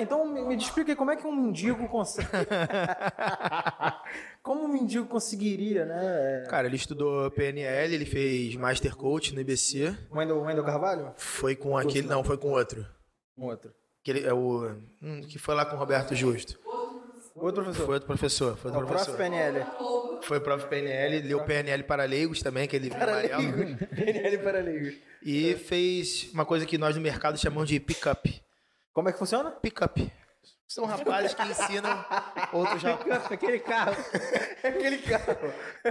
Então me, me explica aí como é que um mendigo consegue. como um mendigo conseguiria, né? Cara, ele estudou PNL, ele fez Master Coach no IBC. O Wendel, Wendel Carvalho? Foi com aquele. Não, foi com outro. Um outro. Que, ele, é o, hum, que foi lá com o Roberto Justo. Outro professor. Foi outro professor. Foi outro o prof. professor. PNL. Foi o prof. PNL, leu PNL para leigos também, aquele livro amarelo. Paraleigos. PNL paraleigos. E fez uma coisa que nós no mercado chamamos de pick-up. Como é que funciona? Pick-up. São rapazes que ensinam outros rapazes. Aquele carro. Aquele carro.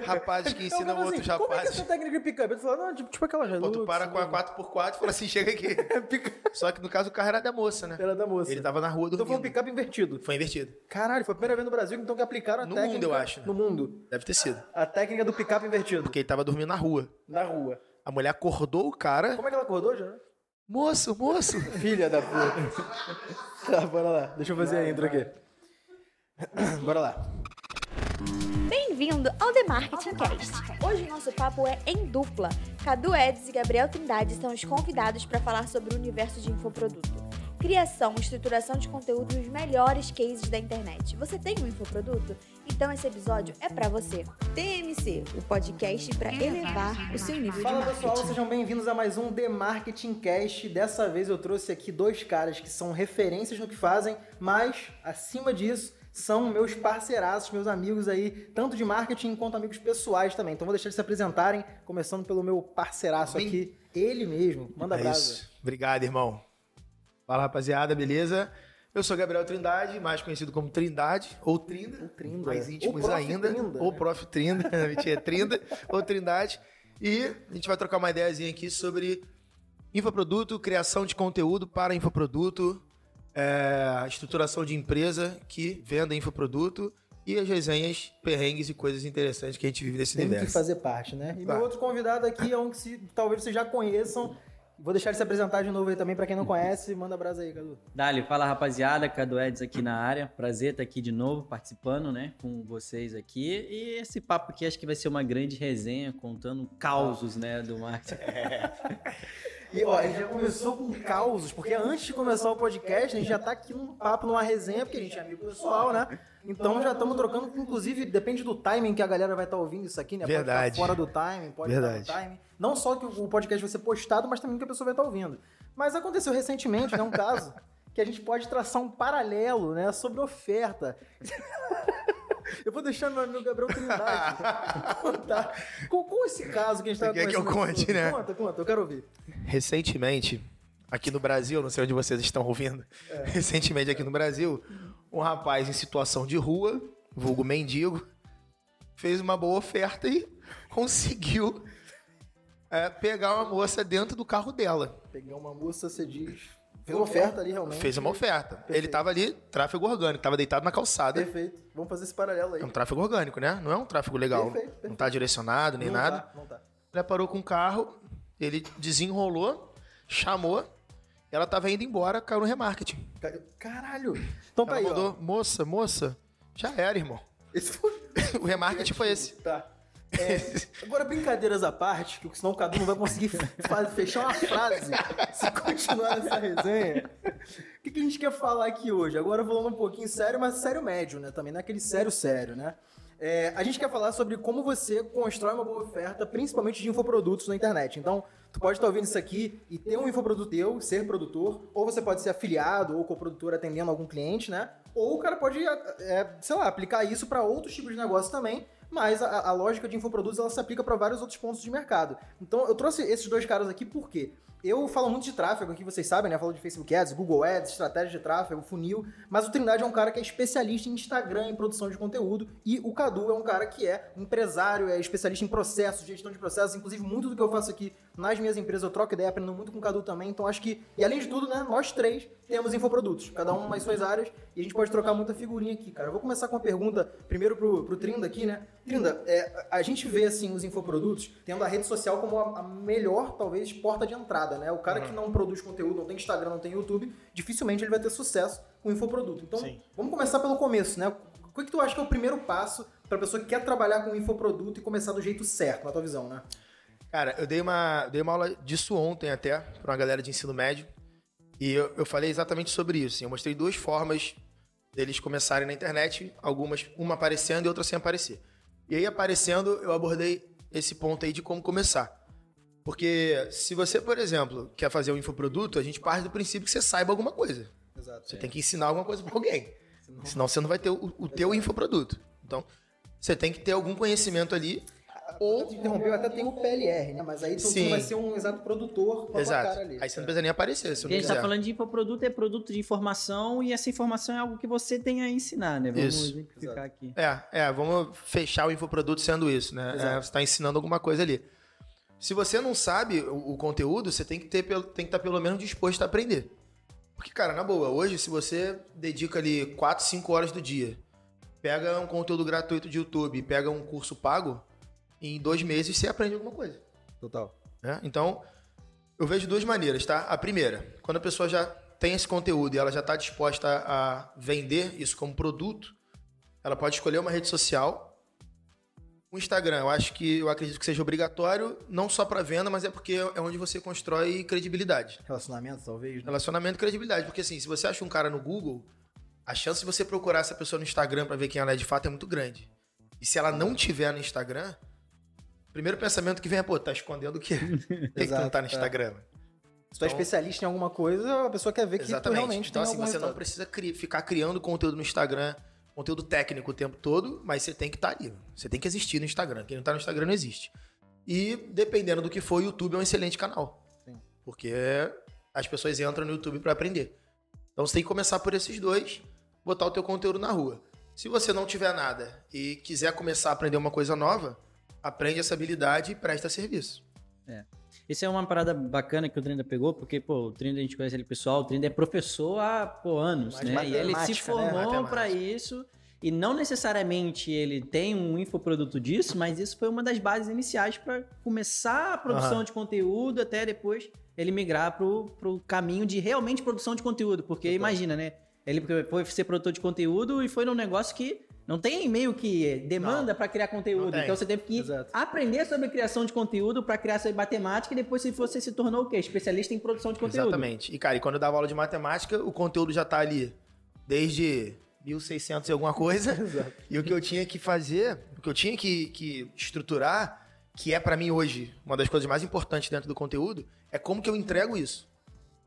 Rapazes que Eu ensinam assim, outros Como é que é rapazes. essa técnica de pick-up? Ele falou, não, tipo, tipo aquela Pô, tu para com a 4x4 e fala assim, chega aqui. Só que no caso o carro era da moça, né? Era da moça. Ele tava na rua Então dormindo. foi um pick-up invertido. Foi invertido. Caralho, foi a primeira vez no Brasil então que aplicaram a No técnica... mundo, eu acho, né? No mundo. Deve ter sido. A técnica do pick-up invertido. Porque ele tava dormindo na rua. Na rua. A mulher acordou o cara. Como é que ela acordou, já? Moço, moço. Filha da puta. tá, bora lá. Deixa eu fazer a intro aqui. Bora lá. Bem-vindo ao The Marketing Cast. Hoje o nosso papo é em dupla. Cadu Eds e Gabriel Trindade são os convidados para falar sobre o universo de infoproduto. Criação e estruturação de conteúdo nos melhores cases da internet. Você tem um infoproduto? Então esse episódio é para você. TMC, o podcast para elevar o seu nível Fala de marketing. pessoal, sejam bem-vindos a mais um The Marketing Cast. Dessa vez eu trouxe aqui dois caras que são referências no que fazem, mas acima disso são meus parceiraços, meus amigos aí, tanto de marketing quanto amigos pessoais também. Então vou deixar eles se apresentarem, começando pelo meu parceiraço Bem- aqui, ele mesmo. Manda É isso. Obrigado, irmão. Fala, rapaziada, beleza? Eu sou Gabriel Trindade, mais conhecido como Trindade, ou Trinda, Ou Trinda. mais Ou íntimos Prof. ainda, Trinda, ou? Prof. Trinda, mentira, é Trinda, ou Trindade. E a gente vai trocar uma ideiazinha aqui sobre infoproduto, criação de conteúdo para infoproduto, é, estruturação de empresa que venda infoproduto e as resenhas, perrengues e coisas interessantes que a gente vive nesse Tem que universo. fazer parte, né? E Vai. meu outro convidado aqui é um que se, talvez vocês já conheçam. Vou deixar ele se apresentar de novo aí também, pra quem não conhece. Manda brasa aí, Cadu. Dali, fala rapaziada, Cadu Eds aqui na área. Prazer estar aqui de novo, participando, né, com vocês aqui. E esse papo aqui acho que vai ser uma grande resenha, contando causos, né, do marketing. E ó, ele já começou com causos, porque antes de começar o podcast, a gente já tá aqui num papo, numa resenha, porque a gente é amigo pessoal, né? Então já estamos trocando, inclusive, depende do timing que a galera vai estar ouvindo isso aqui, né? Verdade. Pode estar fora do timing, pode Verdade. estar no timing. Não só que o podcast vai ser postado, mas também que a pessoa vai estar ouvindo. Mas aconteceu recentemente, né? Um caso que a gente pode traçar um paralelo, né? Sobre oferta. Eu vou deixar meu amigo Gabriel Trindade contar. Com, com esse caso que a gente tava Você quer que eu conversando conte, né? Conta, conta, eu quero ouvir. Recentemente, aqui no Brasil, não sei onde vocês estão ouvindo, É. recentemente aqui no Brasil, um rapaz em situação de rua, vulgo mendigo, fez uma boa oferta e conseguiu é, pegar uma moça dentro do carro dela. Pegar uma moça, você diz. Fez uma oferta ali, realmente. Fez uma oferta. Ele Perfeito. tava ali, tráfego orgânico, tava deitado na calçada. Perfeito. Vamos fazer esse paralelo aí. É um tráfego orgânico, né? Não é um tráfego legal. Perfeito, perfeito. Não tá direcionado nem não nada. Tá, não tá. Ela parou com o carro, ele desenrolou, chamou, ela tava indo embora, caiu no remarketing. Ca- Caralho. Então tá Ela aí, mandou, ó. moça, moça, já era, irmão. Esse foi... O remarketing foi esse. Tá. É, agora, brincadeiras à parte, que senão o Cadu não vai conseguir fechar uma frase se continuar nessa resenha. O que, que a gente quer falar aqui hoje? Agora falando um pouquinho sério, mas sério médio, né? Também não é aquele sério sério, né? É, a gente quer falar sobre como você constrói uma boa oferta, principalmente de infoprodutos na internet. Então, tu pode estar ouvindo isso aqui e ter um infoproduto teu, ser produtor, ou você pode ser afiliado ou coprodutor atendendo algum cliente, né? Ou o cara pode, é, sei lá, aplicar isso para outros tipos de negócio também, mas a, a lógica de infoprodutos ela se aplica para vários outros pontos de mercado. Então eu trouxe esses dois caras aqui por quê? Eu falo muito de tráfego aqui, vocês sabem, né? Eu falo de Facebook Ads, Google Ads, estratégia de tráfego, funil, mas o Trindade é um cara que é especialista em Instagram, em produção de conteúdo, e o Cadu é um cara que é empresário, é especialista em processos, gestão de processos, inclusive muito do que eu faço aqui nas minhas empresas eu troco ideia, aprendo muito com o Cadu também, então acho que, e além de tudo, né, nós três temos infoprodutos, cada um nas suas áreas, e a gente pode trocar muita figurinha aqui, cara. Eu vou começar com uma pergunta, primeiro pro, pro Trinda aqui, né? Trinda, é, a gente vê, assim, os infoprodutos tendo a rede social como a, a melhor, talvez, porta de entrada, né? O cara que não produz conteúdo, não tem Instagram, não tem YouTube, dificilmente ele vai ter sucesso com infoproduto. Então, Sim. vamos começar pelo começo, né? O que, que tu acha que é o primeiro passo para pessoa que quer trabalhar com infoproduto e começar do jeito certo, na tua visão, né? Cara, eu dei uma, dei uma aula disso ontem até, pra uma galera de ensino médio. E eu, eu falei exatamente sobre isso. assim, Eu mostrei duas formas deles começarem na internet, algumas, uma aparecendo e outra sem aparecer. E aí, aparecendo, eu abordei esse ponto aí de como começar. Porque se você, por exemplo, quer fazer um infoproduto, a gente parte do princípio que você saiba alguma coisa. Exato. Você tem que ensinar alguma coisa para alguém. Senão você não vai ter o, o teu infoproduto. Então, você tem que ter algum conhecimento ali. Ou Ou. interrompeu, até tem o PLR, né? Mas aí tu, tu vai ser um exato produtor com Exato. cara ali. Aí você não precisa nem aparecer. Se não a gente quiser. tá falando de infoproduto é produto de informação e essa informação é algo que você tem a ensinar, né? Vamos Isso. exemplificar Exato. aqui. É, é, vamos fechar o infoproduto sendo isso, né? É, você está ensinando alguma coisa ali. Se você não sabe o, o conteúdo, você tem que ter, pelo- tem que estar pelo menos disposto a aprender. Porque, cara, na boa, hoje, se você dedica ali 4, 5 horas do dia, pega um conteúdo gratuito de YouTube, pega um curso pago, em dois meses você aprende alguma coisa. Total. né? Então, eu vejo duas maneiras, tá? A primeira, quando a pessoa já tem esse conteúdo e ela já está disposta a vender isso como produto, ela pode escolher uma rede social. O Instagram, eu acho que eu acredito que seja obrigatório, não só para venda, mas é porque é onde você constrói credibilidade. Relacionamento, talvez. Né? Relacionamento e credibilidade. Porque assim, se você acha um cara no Google, a chance de você procurar essa pessoa no Instagram para ver quem ela é de fato é muito grande. E se ela não tiver no Instagram, primeiro pensamento que vem é, pô, tá escondendo o quê? Por que, que tu não tá no é. Instagram? Se tu é Então- especialista em alguma coisa, a pessoa quer ver que tu Exatamente. realmente então, tem assim, você não resultado. precisa cri- ficar criando conteúdo no Instagram, conteúdo técnico o tempo todo, mas você tem que estar ali. Você tem que existir no Instagram. Quem não tá no Instagram não existe. E dependendo do que for, o YouTube é um excelente canal. Sim. Porque as pessoas entram no YouTube para aprender. Então você tem que começar por esses dois, botar o teu conteúdo na rua. Se você não tiver nada e quiser começar a aprender uma coisa nova, aprende essa habilidade e presta serviço. Isso é uma parada bacana que o Trinda pegou, porque, pô, o Trinda a gente conhece ele pessoal, o Trinda é professor há, pô, anos, Mas né? E ele se né? formou Matemática. pra isso. E não necessariamente ele tem um infoproduto disso, mas isso foi uma das bases iniciais para começar a produção Aham. de conteúdo até depois ele migrar pro, pro caminho de realmente produção de conteúdo. Porque imagina, né? Ele foi ser produtor de conteúdo e foi num negócio que não tem meio que demanda para criar conteúdo. Então você teve que Exato. aprender sobre criação de conteúdo para criar sobre matemática e depois se você se tornou o quê? Especialista em produção de conteúdo. Exatamente. E, cara, e quando eu dava aula de matemática, o conteúdo já tá ali desde 1600 e alguma coisa. Exato. E o que eu tinha que fazer, o que eu tinha que, que estruturar, que é pra mim hoje uma das coisas mais importantes dentro do conteúdo, é como que eu entrego isso.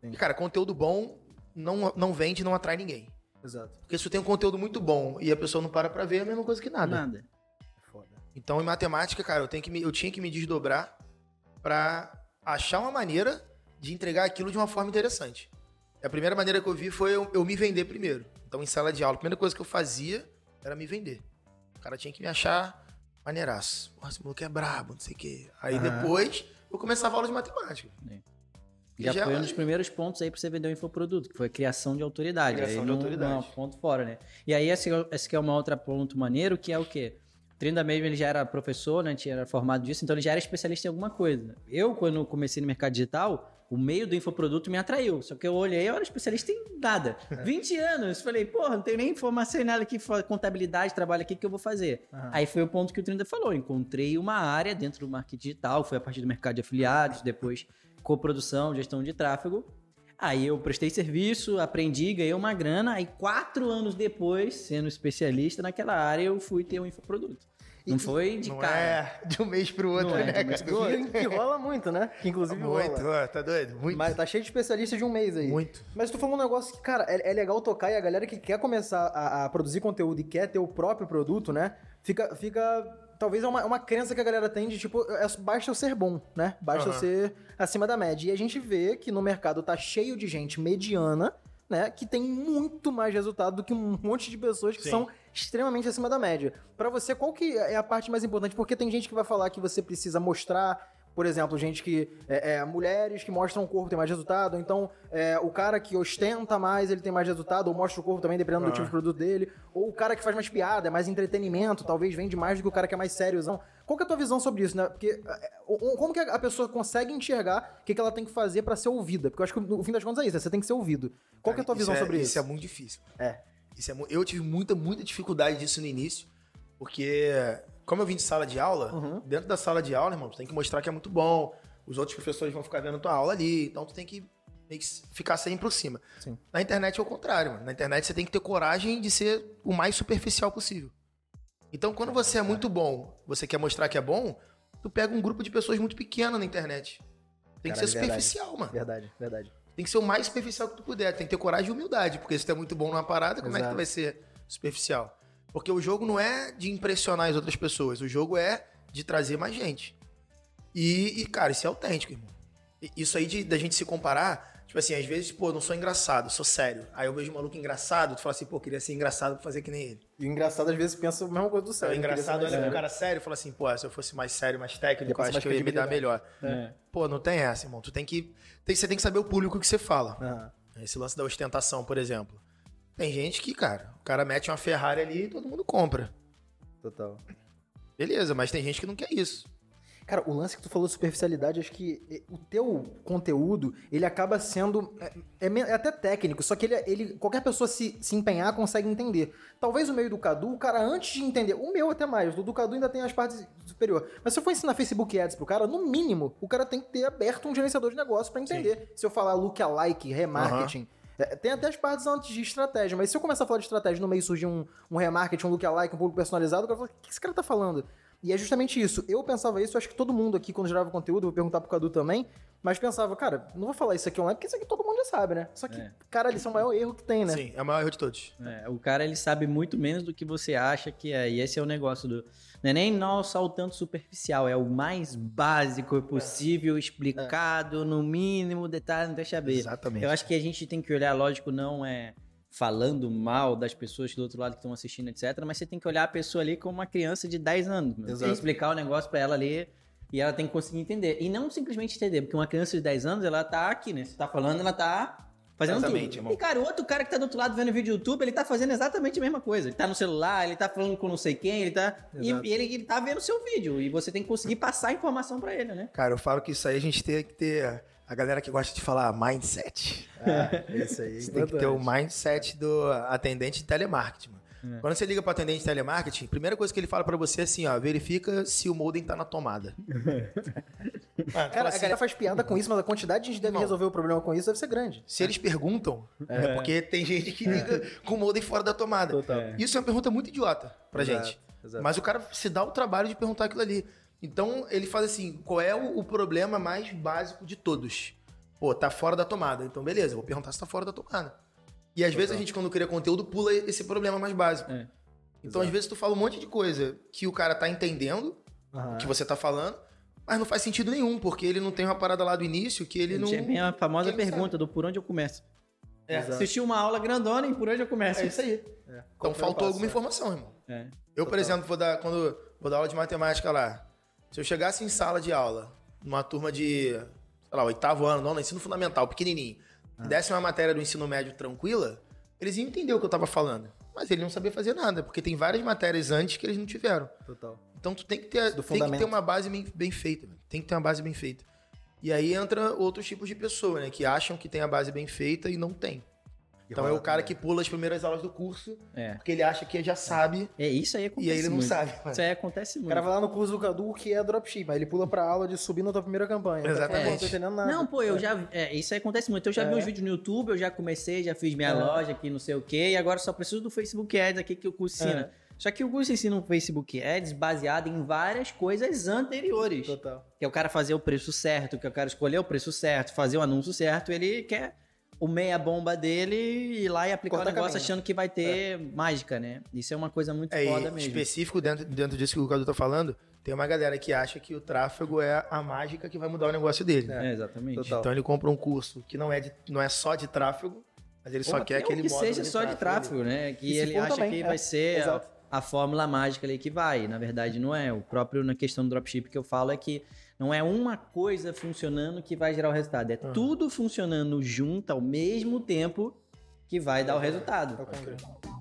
Sim. E, cara, conteúdo bom não, não vende, não atrai ninguém. Exato. Porque se tu tem um conteúdo muito bom e a pessoa não para pra ver, é a mesma coisa que nada. Nada. Foda. Então, em matemática, cara, eu, tenho que me- eu tinha que me desdobrar pra achar uma maneira de entregar aquilo de uma forma interessante. A primeira maneira que eu vi foi eu, eu me vender primeiro. Então, em sala de aula, a primeira coisa que eu fazia era me vender. O cara tinha que me achar maneiraço. Porra, esse maluco é brabo, não sei o quê. Aí Aham. depois eu começava a aula de matemática. Já, Já foi um dos primeiros pontos aí pra você vender o infoproduto, que foi a criação de autoridade. Criação aí de não- autoridade. não é um ponto fora, né? E aí esse, esse que é uma outra ponto maneiro, que é o quê? O Trinda mesmo, ele já era professor, né? Tinha era formado disso, então ele já era especialista em alguma coisa. Eu, quando comecei no mercado digital, o meio do infoproduto me atraiu. Só que eu olhei, eu era especialista em nada. 20 anos. Falei, porra, não tenho nem informação em nada aqui, contabilidade, trabalho aqui, o que eu vou fazer? Aham. Aí foi o ponto que o Trinda falou. Encontrei uma área dentro do marketing digital, foi a partir do mercado de afiliados, depois coprodução, gestão de tráfego. Aí eu prestei serviço, aprendi, ganhei uma grana. Aí quatro anos depois, sendo especialista naquela área, eu fui ter um infoproduto. Não foi de não cara. é de um mês pro outro, Não é né, de um mês pro outro. Que, rola muito, né? Que inclusive Muito, rola. tá doido? Muito. Mas tá cheio de especialista de um mês aí. Muito. Mas tu falou um negócio que, cara, é, é legal tocar e a galera que quer começar a, a produzir conteúdo e quer ter o próprio produto, né? Fica. fica talvez é uma, uma crença que a galera tem de tipo, é, basta eu ser bom, né? Basta eu Aham. ser acima da média. E a gente vê que no mercado tá cheio de gente mediana, né? Que tem muito mais resultado do que um monte de pessoas que Sim. são extremamente acima da média. Pra você, qual que é a parte mais importante? Porque tem gente que vai falar que você precisa mostrar por exemplo, gente que. É, é, mulheres que mostram o corpo tem mais resultado. Então, é, o cara que ostenta mais, ele tem mais resultado, ou mostra o corpo também, dependendo do Ah. tipo de produto dele. Ou o cara que faz mais piada, é mais entretenimento, talvez vende mais do que o cara que é mais sériozão. Qual que é a tua visão sobre isso, né? Porque. é, o- como que a pessoa consegue enxergar o que, que ela tem que fazer pra ser ouvida? Porque eu acho que no fim das contas é isso, né? você tem que ser ouvido. Qual que é a tua visão sobre isso? Isso é muito difícil. É. Isso é eu tive muita, muita dificuldade disso no início, porque como eu vim de sala de aula, Uhum. dentro da sala de aula, irmão, tu tem que mostrar que é muito bom. Os outros professores vão ficar vendo tua aula ali, então tu tem que que ficar sempre por cima. Sim. Na internet é o contrário, mano. Na internet você tem que ter coragem de ser o mais superficial possível. Então, quando você é muito bom, você quer mostrar que é bom, tu pega um grupo de pessoas muito pequeno na internet. Tem que Caralho, ser superficial, mano. Verdade, verdade. Tem que ser o mais superficial que tu puder. Tem que ter coragem e humildade. Porque se tu é muito bom numa parada, como é que Exato. tu vai ser superficial? Porque o jogo não é de impressionar as outras pessoas. O jogo é de trazer mais gente. E, e, cara, isso é autêntico, irmão. Isso aí de, da gente se comparar, tipo assim, às vezes, pô, eu não sou engraçado, sou sério. Aí eu vejo um maluco engraçado, tu fala assim, pô, queria ser engraçado pra fazer que nem ele. E o engraçado, às vezes, pensa a mesma coisa do sério. o engraçado olha pro cara sério e fala assim, pô, se eu fosse mais sério, mais técnico, eu acho que eu ia me dar melhor. É. Pô, não tem essa, irmão. Tu tem que. Tem, você tem que saber o público que você fala. Aham, Esse lance da ostentação, por exemplo. Tem gente que, cara, o cara mete uma Ferrari ali e todo mundo compra. total. Beleza, mas tem gente que não quer isso. Cara, o lance que tu falou de superficialidade, acho que eh, o teu conteúdo, ele acaba sendo. É, é é até técnico, só que ele, ele qualquer pessoa se, se empenhar consegue entender. Talvez o meio do Cadu, o cara antes de entender, o meu até mais, o do Cadu ainda tem as partes superior. Mas se eu for ensinar Facebook Ads pro cara, no mínimo, o cara tem que ter aberto um gerenciador de negócio pra entender. Se eu falar lookalike, remarketing. é, Tem até as partes antes de estratégia, mas se eu começar a falar de estratégia no meio surgir um, um remarketing, um lookalike, um público personalizado, o cara fala, o que esse cara tá falando? E é justamente isso. Eu pensava isso, eu acho que todo mundo aqui, quando gerava conteúdo, vou perguntar pro Cadu também, mas pensava, cara, não vou falar isso aqui online, porque isso aqui todo mundo já sabe, né? Só que, É. cara, isso é o maior erro que tem, né? Sim, é o maior erro de todos. É, o cara ele sabe muito menos do que você acha que é. E esse é o negócio do. Não é nem não só o tanto superficial, é o mais básico possível, explicado, no mínimo, detalhe, não deixa ver. Exatamente. Eu acho que a gente tem que olhar, lógico, não é falando mal das pessoas do outro lado que estão assistindo, etc. Mas você tem que olhar a pessoa ali como uma criança de 10 anos. mano. Tem Exato. que explicar o negócio pra ela ali e ela tem que conseguir entender. E não simplesmente entender, porque uma criança de 10 anos, ela tá aqui, né? Você tá falando, ela tá fazendo Exatamente, tudo. irmão. E, cara, o outro cara que tá do outro lado vendo vídeo do YouTube, ele tá fazendo exatamente a mesma coisa. Ele tá no celular, ele tá falando com não sei quem, ele tá... E, e ele, ele tá vendo seu vídeo. E você tem que conseguir passar a informação pra ele, né? Cara, eu falo que isso aí a gente tem que ter. A galera que gosta de falar mindset. Ah, isso aí. é Você tem que ter o mindset do atendente de telemarketing. Mano. É. Quando você liga para atendente de telemarketing, a primeira coisa que ele fala para você é assim, ó, verifica se o modem tá na tomada. Mano, fala Cara, a assim, galera faz piada com isso, mas a quantidade de gente deve Irmão. resolver o problema com isso deve ser grande. se eles perguntam, é porque tem gente que liga com o modem fora da tomada. Total. Isso é uma pergunta muito idiota pra Exato, gente. exato. Mas o cara se dá o trabalho de perguntar aquilo ali. Então ele faz assim: qual é o, o problema mais básico de todos? Pô, tá fora da tomada. Então, beleza, eu vou perguntar se tá fora da tomada. E às vezes a gente, quando cria conteúdo, pula esse problema mais básico. É. Então, às vezes, tu fala um monte de coisa que o cara tá entendendo Aham. o que você tá falando, mas não faz sentido nenhum, porque ele não tem uma parada lá do início que ele não. É bem a famosa ele não pergunta do por onde eu começo. É. Assisti uma aula grandona e por onde eu começo. é isso aí. É. Então faltou alguma é? informação, irmão. É. Eu, por Total. exemplo, vou dar, quando vou dar aula de matemática lá, se eu chegasse em sala de aula, numa turma de, sei lá, oitavo ano, nono, ensino fundamental, pequenininho, Ah. e desse uma matéria do ensino médio tranquila, eles iam entender o que eu tava falando. Mas eles não sabiam fazer nada, porque tem várias matérias antes que eles não tiveram. Total. Então tu tem que ter, Do tem que ter uma base bem, bem feita, velho. tem que ter uma base bem feita. E aí entra outros tipos de pessoa, né, que acham que tem a base bem feita e não tem. Então é o cara que pula as primeiras aulas do curso, É. porque ele acha que já sabe, É isso aí acontece e aí ele não muito. sabe. mano. Isso aí acontece O muito. cara vai lá no curso do Cadu o que é dropship, aí ele pula pra aula de subir na tua primeira campanha. Então, Exatamente. Não tô entendendo nada. Não, pô, eu já. É, isso aí acontece muito. Eu já vi É. uns vídeos no YouTube, eu já comecei, já fiz minha É. loja aqui, não sei o quê, e agora só preciso do Facebook Ads aqui que o curso ensina. Só que o curso ensina um Facebook Ads baseado em várias coisas anteriores. Total. Que é o cara fazer o preço certo, que é o cara escolher o preço certo, fazer o anúncio certo, ele quer o meia bomba dele ir lá e aplicar Cortar o negócio caminho. achando que vai ter mágica, né? Isso é uma coisa muito É, foda e mesmo. específico dentro, dentro disso que o Cadu tá falando, tem uma galera que acha que o tráfego é a mágica que vai mudar o negócio dele. É, exatamente. Total. Então ele compra um curso que não é, de- não é só de tráfego, mas ele só quer até aquele que seja só de tráfego, né? Que E ele acha também, que é. vai ser Exato. A fórmula mágica ali que vai. Na verdade, não é. O próprio na questão do dropship que eu falo é que não é uma coisa funcionando que vai gerar o resultado. É tudo funcionando junto ao mesmo tempo que vai dar o resultado. Tá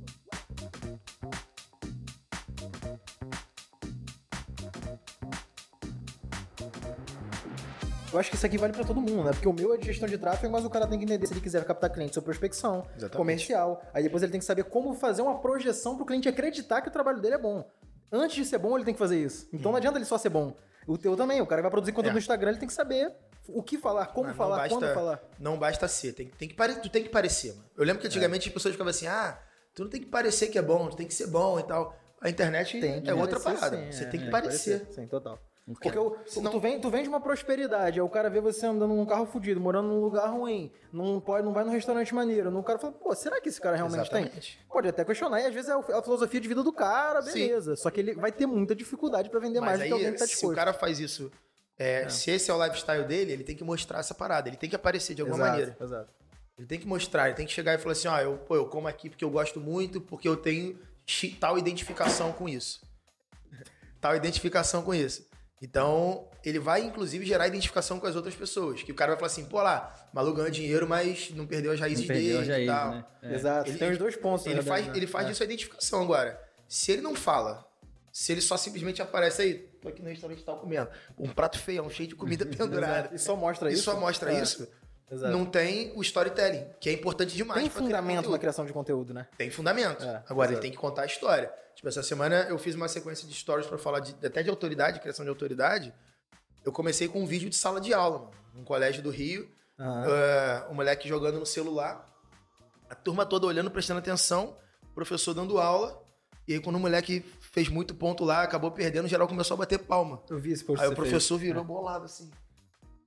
Eu acho que isso aqui vale pra todo mundo, né? Porque o meu é de gestão de tráfego, mas o cara tem que entender se ele quiser captar cliente sobre prospecção, Exatamente. comercial. Aí depois ele tem que saber como fazer uma projeção pro cliente acreditar que o trabalho dele é bom. Antes de ser bom, ele tem que fazer isso. Então não adianta ele só ser bom. O teu também, o cara vai produzir conteúdo É. no Instagram, ele tem que saber o que falar, como não falar, basta- quando falar. Não basta ser, tem, tem que pare... tu tem que parecer, mano. Eu lembro que antigamente as pessoas ficavam assim, ah, tu não tem que parecer que é bom, tu tem que ser bom e tal. A internet Tem é outra parecer, parada. sim, Você é, tem que é, parecer. Sim, total. Porque Porque o- senão- tu, vem, tu vem de uma prosperidade, aí o cara vê você andando num carro fudido, morando num lugar ruim, não, pode, não vai num restaurante maneiro. O cara fala, pô, será que esse cara realmente Exatamente. tem? Pode até questionar, e às vezes é a filosofia de vida do cara, Sim. beleza. Só que ele vai ter muita dificuldade pra vender mais Mas do que alguém aí, que tá se o disposto. cara faz isso, é, se esse é o lifestyle dele, ele tem que mostrar essa parada, ele tem que aparecer de alguma Exato, maneira. Exato. Ele tem que mostrar, ele tem que chegar e falar assim, ó, eu, pô, eu como aqui porque eu gosto muito, porque eu tenho tal identificação com isso. tal identificação com isso. Então, ele vai, inclusive, gerar identificação com as outras pessoas. Que o cara vai falar assim, pô lá, maluco ganhou dinheiro, mas não perdeu as raízes Não dele as e tal. né? É. Exato. Ele- tem os dois pontos. Ele faz, né? ele faz É. disso a identificação agora. Se ele não fala, se ele só simplesmente aparece aí, tô aqui no restaurante tal comendo, um prato feio, cheio de comida pendurada. E só mostra e isso. só mostra É. isso, Exato. não tem o storytelling, que é importante demais. Tem fundamento na criação de conteúdo, né? Tem fundamento. É, Agora, ele exato. tem que contar a história. Tipo, essa semana eu fiz uma sequência de stories pra falar de- até de autoridade, criação de autoridade. Eu comecei com um vídeo de sala de aula, mano. Num colégio do Rio. Aham. É, o moleque jogando no celular. A turma toda olhando, prestando atenção. O professor dando aula. E aí, quando o moleque fez muito ponto lá, acabou perdendo, o geral começou a bater palma. Eu vi esse post Aí o professor fez. virou bolado, assim.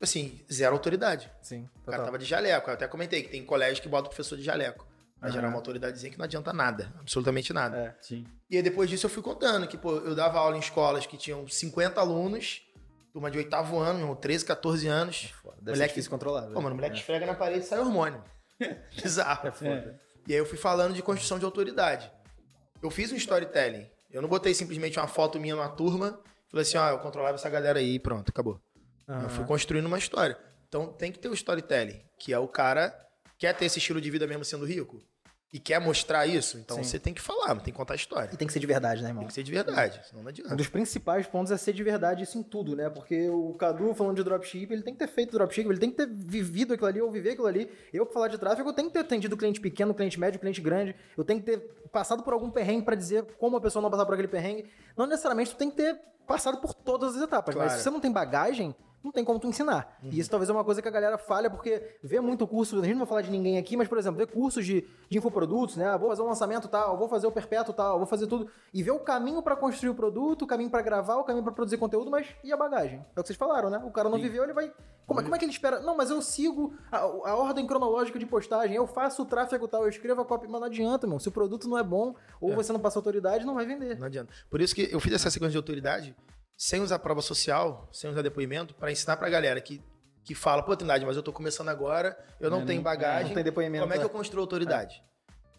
Assim, zero autoridade. Sim, O cara total. tava de jaleco. Eu até comentei que tem colégio que bota o professor de jaleco. Pra gerar uma autoridadezinha que não adianta nada. Absolutamente nada. É. Sim. E aí depois disso eu fui contando que, pô, eu dava aula em escolas que tinham 50 alunos, turma de oitavo ano, meu irmão, 13, 14 anos. Foda. Deve ser Moleque- controlar. Pô, mano, o moleque esfrega na parede e sai hormônio. Bizarro. É foda. E aí eu fui falando de construção de autoridade. Eu fiz um storytelling. Eu não botei simplesmente uma foto minha numa turma, falei assim, ó, eu controlava essa galera aí e pronto, acabou. Eu fui construindo uma história. Então tem que ter o storytelling, que é o cara quer ter esse estilo de vida mesmo sendo rico e quer mostrar isso, então Sim. você tem que falar, tem que contar a história. E tem que ser de verdade, né, irmão? Tem que ser de verdade, senão não Um adianta. dos principais pontos é ser de verdade isso em tudo, né? Porque o Cadu falando de dropship, ele tem que ter feito dropship, ele tem que ter vivido aquilo ali ou viver aquilo ali. Eu, pra falar de tráfego, eu tenho que ter atendido cliente pequeno, cliente médio, cliente grande. Eu tenho que ter passado por algum perrengue pra dizer como a pessoa não passar por aquele perrengue. Não necessariamente tu tem que ter passado por todas as etapas, mas Claro. se você não tem bagagem, não tem como tu ensinar. E isso talvez é uma coisa que a galera falha, porque vê muito curso, a gente não vai falar de ninguém aqui, mas, por exemplo, vê cursos de, de infoprodutos, né? Ah, Vou fazer um lançamento tal, vou fazer o perpétuo tal, vou fazer tudo. E vê o caminho pra construir o produto, o caminho pra gravar, o caminho pra produzir conteúdo, mas e a bagagem? É o que vocês falaram, né? O cara não viveu, ele vai. Como, como é que ele espera? Não, mas eu sigo a, a ordem cronológica de postagem, eu faço o tráfego tal, eu escrevo a copy, mas não adianta, irmão. Se o produto não é bom, ou você não passa autoridade, não vai vender. Não adianta. Por isso que eu fiz essa sequência de autoridade sem usar prova social, sem usar depoimento, pra ensinar pra galera que, que fala, pô, Trindade, mas eu tô começando agora, eu não É, tenho não- bagagem. Não tem depoimento. Como é que eu construo autoridade?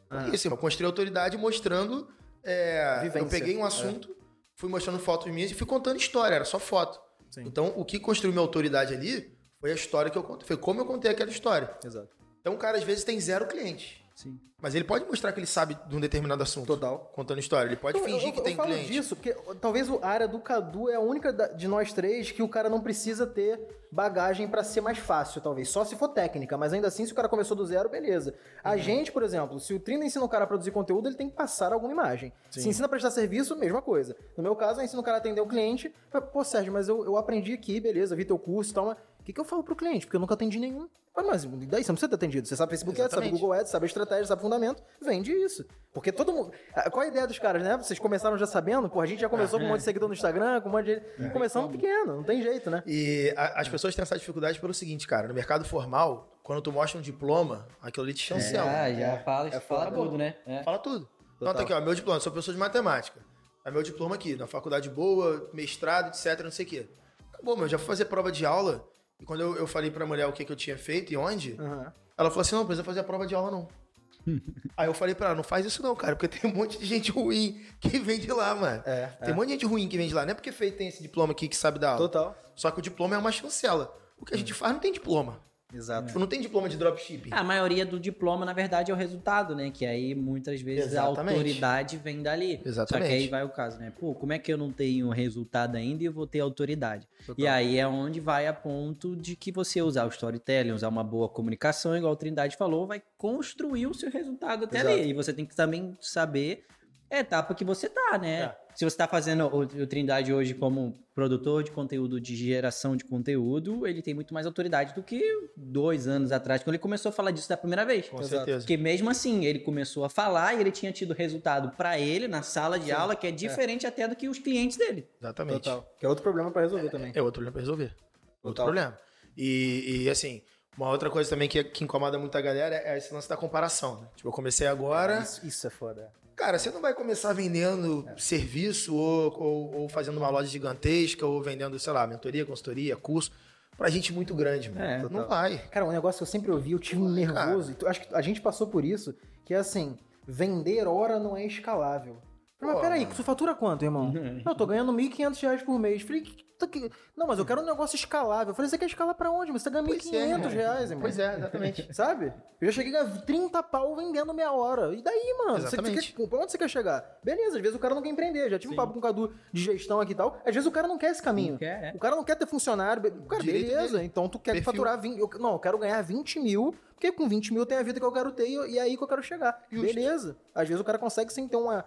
Ah. Isso, eu construí autoridade mostrando. é, eu peguei um assunto, fui mostrando fotos minhas e fui contando história, era só foto. Sim. Então, o que construiu minha autoridade ali foi a história que eu contei. Foi como eu contei aquela história. Exato. Então, o cara às vezes tem zero cliente. Sim. Mas ele pode mostrar que ele sabe de um determinado assunto. Total. Contando história. Ele pode Eu- fingir eu, que eu tem falo cliente. disso, porque talvez a área do Cadu é a única de nós três que o cara não precisa ter bagagem pra ser mais fácil, talvez. Só se for técnica, mas ainda assim, se o cara começou do zero, beleza. A Uhum. gente, por exemplo, se o Trina ensina o cara a produzir conteúdo, ele tem que passar alguma imagem. Se ensina a prestar serviço, mesma coisa. No meu caso, eu ensino o cara a atender o cliente. fala, Pô, Sérgio, mas eu, eu aprendi aqui, beleza, vi teu curso e tal, mas o que, que eu falo pro cliente? Porque eu nunca atendi nenhum. Mas e daí você não precisa ter atendido. Você sabe Facebook Ads, sabe Exatamente. Google Ads, sabe a estratégia, sabe fundamento, vende isso. Porque todo mundo. Qual a ideia dos caras, né? Vocês começaram já sabendo? Pô, a gente já começou com um monte de seguidor no Instagram, com um monte de. Começamos pequeno, não tem jeito, né? E a- as pessoas têm essa dificuldade pelo seguinte, cara. No mercado formal, quando tu mostra um diploma, aquilo ali te chancela. Ah, já fala, É fala foda. tudo, né? É. Fala tudo. Então Total. tá aqui, ó, meu diploma, sou professor de matemática. É meu diploma aqui, na faculdade boa, mestrado, etc, não sei o quê. Acabou, meu, já fui fazer prova de aula. E quando eu, eu falei pra mulher o que, que eu tinha feito e onde, Aham. ela falou assim, não, não precisa fazer a prova de aula, não. Aí eu falei pra ela, não faz isso não, cara, porque tem um monte de gente ruim que vem de lá, mano. É, Tem um monte de gente ruim que vem de lá. Não é porque feito tem esse diploma aqui que sabe dar aula. Total. Só que o diploma é uma chancela. O que a gente faz não tem diploma. Exato. Tipo, não tem diploma de dropshipping. A maioria do diploma, na verdade, é o resultado, né? Que aí muitas vezes Exatamente. a autoridade vem dali. Exatamente. Só que aí vai o caso, né? Pô, como é que eu não tenho resultado ainda e eu vou ter autoridade? E aí é onde vai a ponto de que você usar o storytelling, usar uma boa comunicação, igual a Trindade falou, vai construir o seu resultado até Exato. ali. E você tem que também saber É a etapa que você tá, né? É. Se você tá fazendo o, o Trindade hoje como produtor de conteúdo, de geração de conteúdo, ele tem muito mais autoridade do que dois anos atrás, quando ele começou a falar disso da primeira vez. Com Exato. certeza. Porque mesmo assim, ele começou a falar e ele tinha tido resultado pra ele na sala de Sim, aula, que é diferente até do que os clientes dele. Exatamente. Total. Que é outro problema pra resolver também. É outro problema pra resolver. Outro Total. problema. E, e, assim, uma outra coisa também que, que incomoda muito a galera é esse lance da comparação. Né? Tipo, eu comecei agora. Isso, isso é foda. Cara, você não vai começar vendendo serviço ou, ou, ou fazendo uma loja gigantesca ou vendendo, sei lá, mentoria, consultoria, curso pra gente muito grande, mano. É, não vai. Cara, um negócio que eu sempre ouvi, eu tive um nervoso, tu- acho que a gente passou por isso, que é assim, vender hora não é escalável. Falei, Mas Pô, peraí, tu fatura quanto, irmão? Não, eu tô ganhando 1.500 reais por mês. Falei, que, tá que- não, mas eu quero um negócio escalável. Eu falei, você quer escalar pra onde? Você tá ganhando Pois é, 1.500 irmão. reais, irmão. Pois é, exatamente. Sabe? Eu já cheguei a 30 pau vendendo meia hora. E daí, mano? Você, você Exatamente. quer, pra onde você quer chegar? Beleza, às vezes o cara não quer empreender. Já tive um papo com o Cadu de gestão aqui e tal. Às vezes o cara não quer esse caminho. Não quer, é. O cara não quer ter funcionário. be- Cara, Direito beleza. dele. Então tu quer Perfil. faturar 20. eu- não, eu quero ganhar 20 mil, porque com 20 mil tem a vida que eu quero ter e, e é aí que eu quero chegar. Justo. Beleza. Às vezes o cara consegue sem ter uma.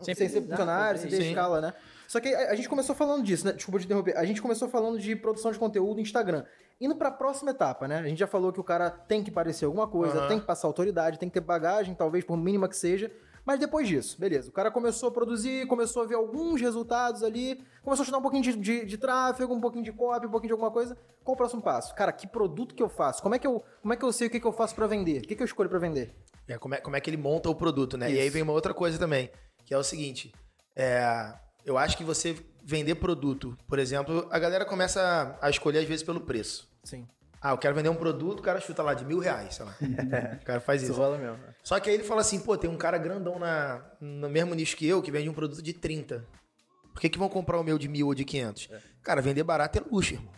Sem Sem, ser funcionário, sem ter isso. escala, né? Só que a, a gente começou falando disso, né? Desculpa te interromper. A gente começou falando de produção de conteúdo no Instagram. Indo pra próxima etapa, né? A gente já falou que o cara tem que parecer alguma coisa, Aham. tem que passar autoridade, tem que ter bagagem, talvez por mínima que seja. Mas depois disso, beleza. O cara começou a produzir, começou a ver alguns resultados ali, começou a estudar um pouquinho de, de- de tráfego, um pouquinho de copy, um pouquinho de alguma coisa. Qual o próximo passo? Cara, que produto que eu faço? Como é que eu, como é que eu sei o que, que eu faço pra vender? O que, que eu escolho pra vender? É, como, é, como é que ele monta o produto, né? E aí Isso. vem uma outra coisa também, que é o seguinte: é, eu acho que você vender produto, por exemplo, a galera começa a escolher às vezes pelo preço. Sim. Ah, eu quero vender um produto, o cara chuta lá de mil reais, sei lá. o cara faz isso. rola mesmo. Só que aí ele fala assim, pô, tem um cara grandão na, no mesmo nicho que eu que vende um produto de 30. Por que, que vão comprar o meu de mil ou de 500? Cara, vender barato é luxo, irmão.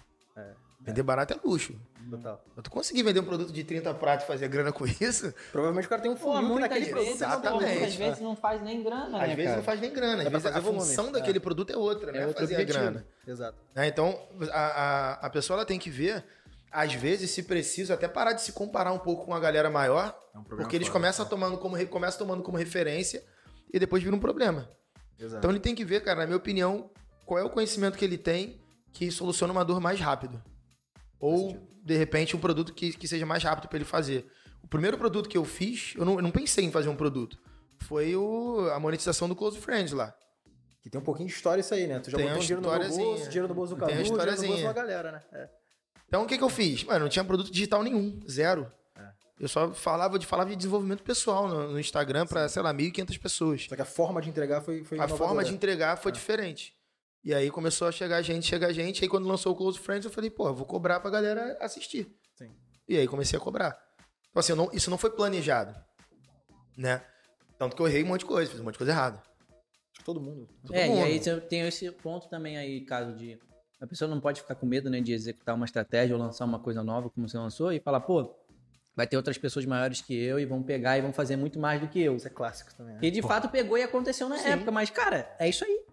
Vender barato é luxo. Total. Eu tu conseguir vender um produto de 30 pratos e fazer grana com isso, Provavelmente o cara tem um funil naquele produto exatamente. muitas vezes não faz nem grana, às né, vezes cara? não faz nem grana. Às É vezes a volume. função daquele produto é outra, né? É outro fazer a objetivo. grana. Exato. né? Então, a, a, a pessoa ela tem que ver, às vezes, se precisa, até parar de se comparar um pouco com a galera maior, É um porque eles começam, tomando como, começam tomando como referência e depois vira um problema. Exato. Então ele tem que ver, cara, na minha opinião, qual é o conhecimento que ele tem que soluciona uma dor mais rápido. Ou, de repente, um produto que, que seja mais rápido para ele fazer. O primeiro produto que eu fiz, eu não, eu não pensei em fazer um produto. Foi o, a monetização do Close Friends lá. Que tem um pouquinho de história isso aí, né? Tu já Tem botou um dinheiro no meu bolso, dinheiro no bolso do Tem Cadu, uma dinheiro no bolso da galera, né? É. Então o que, que eu fiz? Mano, não tinha produto digital nenhum, zero. É. Eu só falava de, falava de desenvolvimento pessoal no, no Instagram para, sei lá, 1.500 pessoas. Só que a forma de entregar foi, foi A forma de entregar É. foi diferente. E aí começou a chegar gente, chegar gente. Aí quando lançou o Close Friends, eu falei, pô, eu vou cobrar pra galera assistir. Sim. E aí comecei a cobrar. Então assim, não- isso não foi planejado. Né? Tanto que eu errei um monte de coisa, fiz um monte de coisa errada. Todo mundo. Todo É, mundo. e aí tem esse ponto também aí, caso de. A pessoa não pode ficar com medo, né, de executar uma estratégia ou lançar uma coisa nova, como você lançou, e falar, pô, vai ter outras pessoas maiores que eu e vão pegar e vão fazer muito mais do que eu. Isso é clássico também, né? E de fato pegou e aconteceu na Sim. época, mas, cara, é isso aí.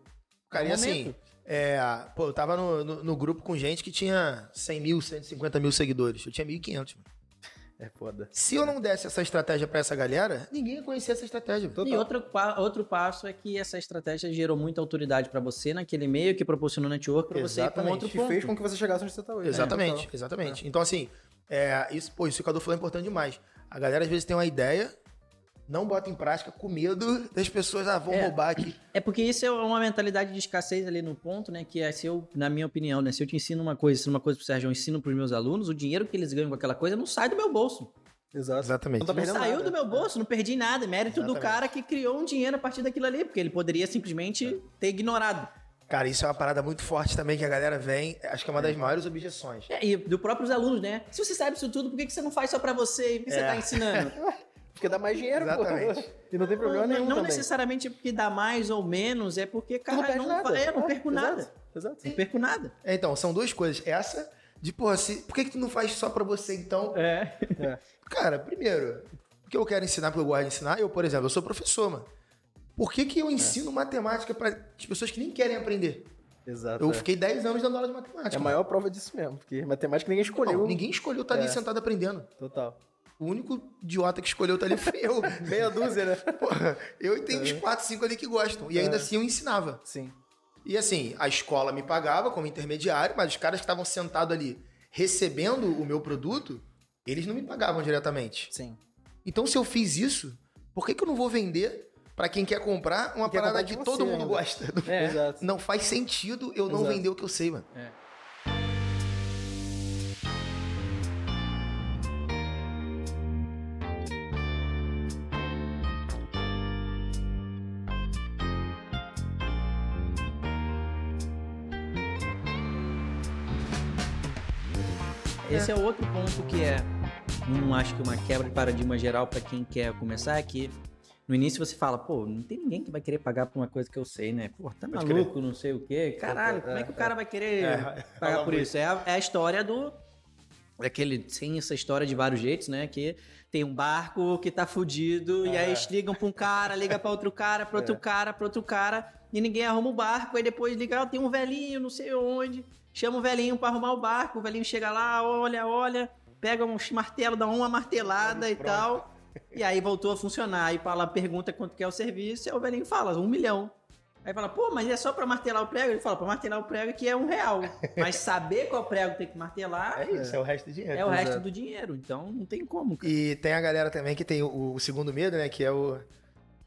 Cara, É e o assim, é, pô, eu tava no, no, no grupo com gente que tinha 100 mil, 150 mil seguidores. Eu tinha 1.500. mano. É foda. Se eu não desse essa estratégia pra essa galera, ninguém ia conhecer essa estratégia. Total. E outro, outro passo é que essa estratégia gerou muita autoridade pra você naquele meio que proporcionou network pra você ir pra um outro Que ponto. fez com que você chegasse onde você tá hoje. Exatamente, Total. exatamente. Então, assim, é, isso, pô, isso que o Cadu falou é importante demais. A galera às vezes tem uma ideia, não bota em prática com medo das pessoas, ah, vão É. roubar aqui. É porque isso é uma mentalidade de escassez ali no ponto, né? Que é se eu, na minha opinião, né? Se eu te ensino uma coisa, ensino uma coisa pro Sérgio, eu ensino pros meus alunos, o dinheiro que eles ganham com aquela coisa não sai do meu bolso. Exato. Exatamente. Não tá Não saiu nada. do meu bolso, não perdi nada. É Mérito do Exatamente. cara que criou um dinheiro a partir daquilo ali, porque ele poderia simplesmente ter ignorado. Cara, isso é uma parada muito forte também que a galera vem, acho que é uma das maiores objeções. É, e dos próprios alunos, né? Se você sabe isso tudo, por que que você não faz só pra você? Por que você É. tá ensinando? Porque dá mais dinheiro, Exatamente. pô. E não tem problema não nenhum não também. necessariamente porque dá mais ou menos, é porque, Tu cara, não não, nada. é, não É, perco exato, nada. Exato. Não perco nada. É, Então, são duas coisas. Essa, de, porra, se, por que, que tu não faz só pra você, então? É. Cara, primeiro, o que eu quero ensinar, porque eu gosto de ensinar, eu, por exemplo, eu sou professor, mano. Por que, que eu ensino matemática para as pessoas que nem querem aprender? Exato. Eu é. fiquei 10 anos dando aula de É matemática. a maior prova disso mesmo, porque matemática ninguém escolheu. Não, ninguém escolheu estar ali É. sentado aprendendo. Total. O único idiota que escolheu tá ali foi eu. Meia dúzia, né? Porra, eu tenho uns 4, 5 ali que gostam. E ainda assim eu ensinava. Sim. E assim, a escola me pagava como intermediário, mas os caras que estavam sentados ali recebendo o meu produto, eles não me pagavam diretamente. Sim. Então, se eu fiz isso, por que, que eu não vou vender pra quem quer comprar uma Quer parada comprar de que todo mundo ainda. gosta? É. Exato. Não faz sentido eu não Exato. vender o que eu sei, mano. Esse é outro ponto que é, um, acho que uma quebra de paradigma geral para quem quer começar é que no início você fala, pô, não tem ninguém que vai querer pagar por uma coisa que eu sei, né? Pô, tá Pode maluco, não sei o quê. Caralho, como é que o cara vai querer É, pagar por isso? É a, é a história do. Daquele, sem essa história de vários jeitos, né? Que tem um barco que tá fudido, e aí eles ligam pra um cara, liga pra outro cara, pra outro cara, pra outro cara, e ninguém arruma o barco, aí depois liga, ah, tem um velhinho, não sei onde, chama o velhinho pra arrumar o barco, o velhinho chega lá, olha, olha, pega um martelo, dá uma martelada e tal, e aí voltou a funcionar, aí fala, pergunta quanto que é o serviço, e aí o velhinho fala, um milhão. Aí fala, pô, mas é só pra martelar o prego? Ele fala, pra martelar o prego que é um real. Mas saber qual prego tem que martelar É isso, é, o resto do dinheiro. é o resto do dinheiro. Então não tem como, cara. E tem a galera também que tem o, o segundo medo, né? Que é o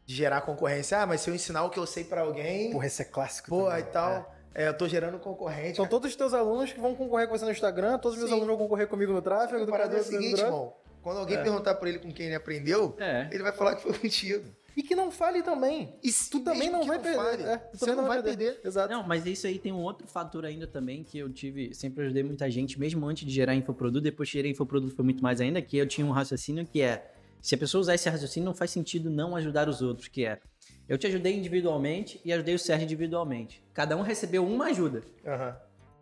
de gerar concorrência. Ah, mas se eu ensinar o que eu sei pra alguém, Porra, esse é clássico. pô, também. e tal, é, eu tô gerando concorrente. São todos os teus alunos que vão concorrer com você no Instagram, todos os meus Sim. alunos vão concorrer comigo no tráfego. A parada é o seguinte, irmão. Quando alguém perguntar pra ele com quem ele aprendeu, É. ele vai falar que foi contigo. E que não fale também. E se Tu também não vai perder. fale, É, tu você não vai perder. Exato. Não, mas isso aí tem um outro fator ainda também que eu tive, sempre ajudei muita gente, mesmo antes de gerar infoproduto, depois que gerei infoproduto foi muito mais ainda, que eu tinha um raciocínio que é, se a pessoa usar esse raciocínio, não faz sentido não ajudar os outros, que é, eu te ajudei individualmente e ajudei o Sérgio individualmente. Cada um recebeu uma ajuda. Aham,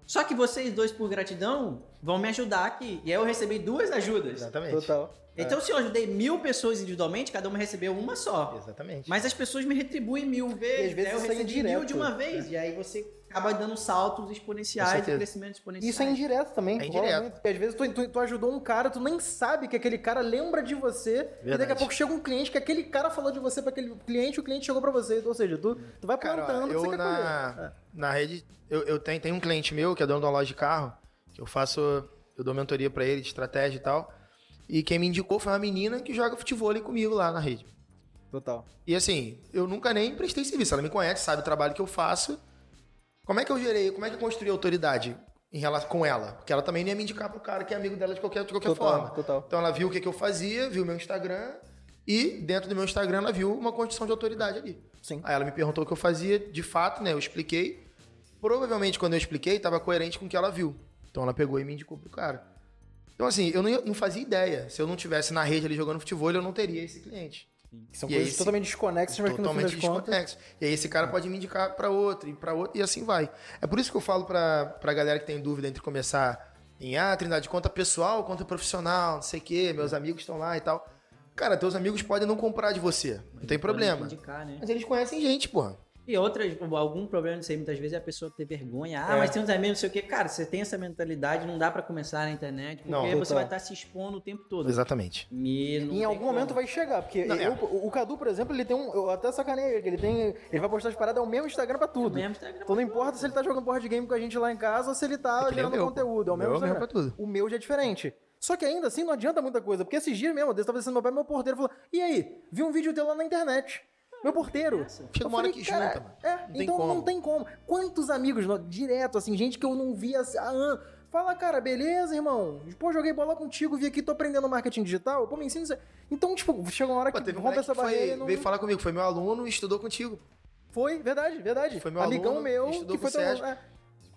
Só que vocês dois, por gratidão, vão me ajudar aqui. E aí eu recebi duas ajudas. exatamente. Total. Então, se eu ajudei mil pessoas individualmente, cada uma recebeu uma só. Exatamente. Mas as pessoas me retribuem mil vezes, às vezes aí eu é recebi mil de uma vez. E aí você acaba dando saltos exponenciais e certeza. crescimentos exponenciais. Isso é indireto também. É indireto. Porque às vezes tu, tu- tu ajudou um cara, tu nem sabe que aquele cara lembra de você. E daqui a Verdade. pouco chega um cliente que aquele cara falou de você pra aquele cliente, o cliente chegou pra você. Ou seja, tu, tu vai Cara, ó, plantando o que você eu quer na, colher. na rede, eu, eu tenho, tenho um cliente meu que é dono de uma loja de carro, que eu faço, eu dou mentoria pra ele de estratégia e tal. E quem me indicou foi uma menina que joga futebol ali comigo lá na rede. É, Total. E assim, eu nunca nem prestei serviço. Ela me conhece, sabe o trabalho que eu faço. Como é que eu gerei, como é que eu construí autoridade em relação com ela? Porque ela também não ia me indicar pro cara que é amigo dela de qualquer, de qualquer Total, forma. total. Então ela viu o que, que eu fazia, viu meu Instagram e dentro do meu Instagram ela viu uma construção de autoridade ali. Sim. Aí ela me perguntou o que eu fazia, de fato, né? Eu expliquei. Provavelmente quando eu expliquei, estava coerente com o que ela viu. Então ela pegou e me indicou pro cara. Então assim, eu não, não fazia ideia. Se eu não tivesse na rede ali jogando futebol, eu não teria esse cliente. Que são E coisas aí, totalmente desconexas, mas que no fim Totalmente das contas... desconexo. E aí esse cara pode me indicar para outro e para outro e assim vai. É por isso que eu falo pra, pra galera que tem dúvida entre começar em ah, Trindade, conta pessoal, conta profissional, não sei o quê, meus amigos estão lá e tal. Cara, teus amigos podem não comprar de você, não tem Podem problema. indicar, né? Mas eles conhecem gente, porra. E outras, algum problema disso aí, muitas vezes é a pessoa ter vergonha. Ah, É. mas tem uns amigos, não sei o quê. Cara, você tem essa mentalidade, não dá pra começar na internet, porque Não, você total. vai estar se expondo o tempo todo. Exatamente. E Em algum como. momento vai chegar, porque Não, é. eu- o, o Cadu, por exemplo, ele tem um. Eu até sacanei ele, que ele tem. Ele vai postar as paradas, é o mesmo Instagram pra tudo. Mesmo Instagram Então não importa se ele tá jogando board game com a gente lá em casa ou se ele tá É gerando o meu, conteúdo. É o pô. mesmo O meu é o Instagram. mesmo pra tudo. O meu já é diferente. Só que ainda assim não adianta muita coisa, porque esses dias mesmo, eu tava descendo meu pé, meu porteiro falou: E aí? Vi um vídeo teu lá na internet. Meu porteiro. Chega Eu uma hora que "Cara, junta, mano. É, Não tem então não tem como. Quantos amigos, no- direto, assim, gente que eu não via há anos. Fala, cara, beleza, irmão? Pô, joguei bola contigo, vi aqui, tô aprendendo marketing digital. Pô, me ensina isso. Então, tipo, chega uma hora Pô, que teve um rompe essa que foi, barreira e não... veio falar comigo, foi meu aluno e estudou contigo. Foi, verdade, verdade. Foi meu Amigão aluno, meu estudou que com foi o teu... Sérgio. é.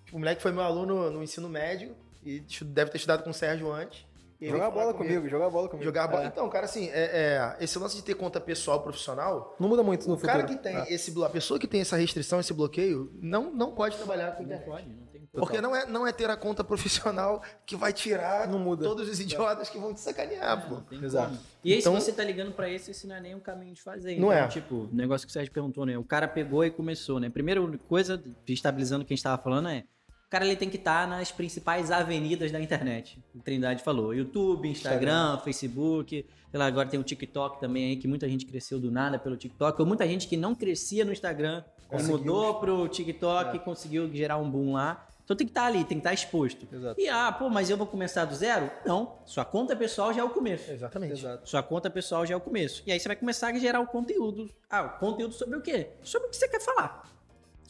Tipo, o moleque foi meu aluno no ensino médio e deve ter estudado com o Sérgio antes. E Jogar bola comigo, jogar bola comigo. Jogar bola. É. Então, cara, assim, é, é, esse lance de ter conta pessoal profissional, Não muda muito no o futuro. cara que tem É. esse a pessoa que tem essa restrição, esse bloqueio, não, não pode trabalhar com Não internet. pode, não tem Porque não é, não é ter a conta profissional que vai tirar Não muda. todos os idiotas que vão te sacanear, pô. Não tem Exato. como. E aí, Então- se você tá ligando pra esse, esse não é nem um caminho de fazer. Não Então, é. Tipo, o negócio que o Sérgio perguntou, né? O cara pegou e começou, né? Primeira coisa, estabilizando o que a gente tava falando, é o cara ele tem que estar nas principais avenidas da internet. O Trindade falou. YouTube, Instagram, Facebook. Sei lá, agora tem o TikTok também aí, que muita gente cresceu do nada pelo TikTok. Ou muita gente que não crescia no Instagram e mudou pro TikTok É. e conseguiu gerar um boom lá. Então tem que estar ali, tem que estar exposto. Exato. E ah, pô, mas eu vou começar do zero? Não. Sua conta pessoal já é o começo. Exatamente. Exato. Sua conta pessoal já é o começo. E aí você vai começar a gerar o conteúdo. Ah, o conteúdo sobre o quê? Sobre o que você quer falar.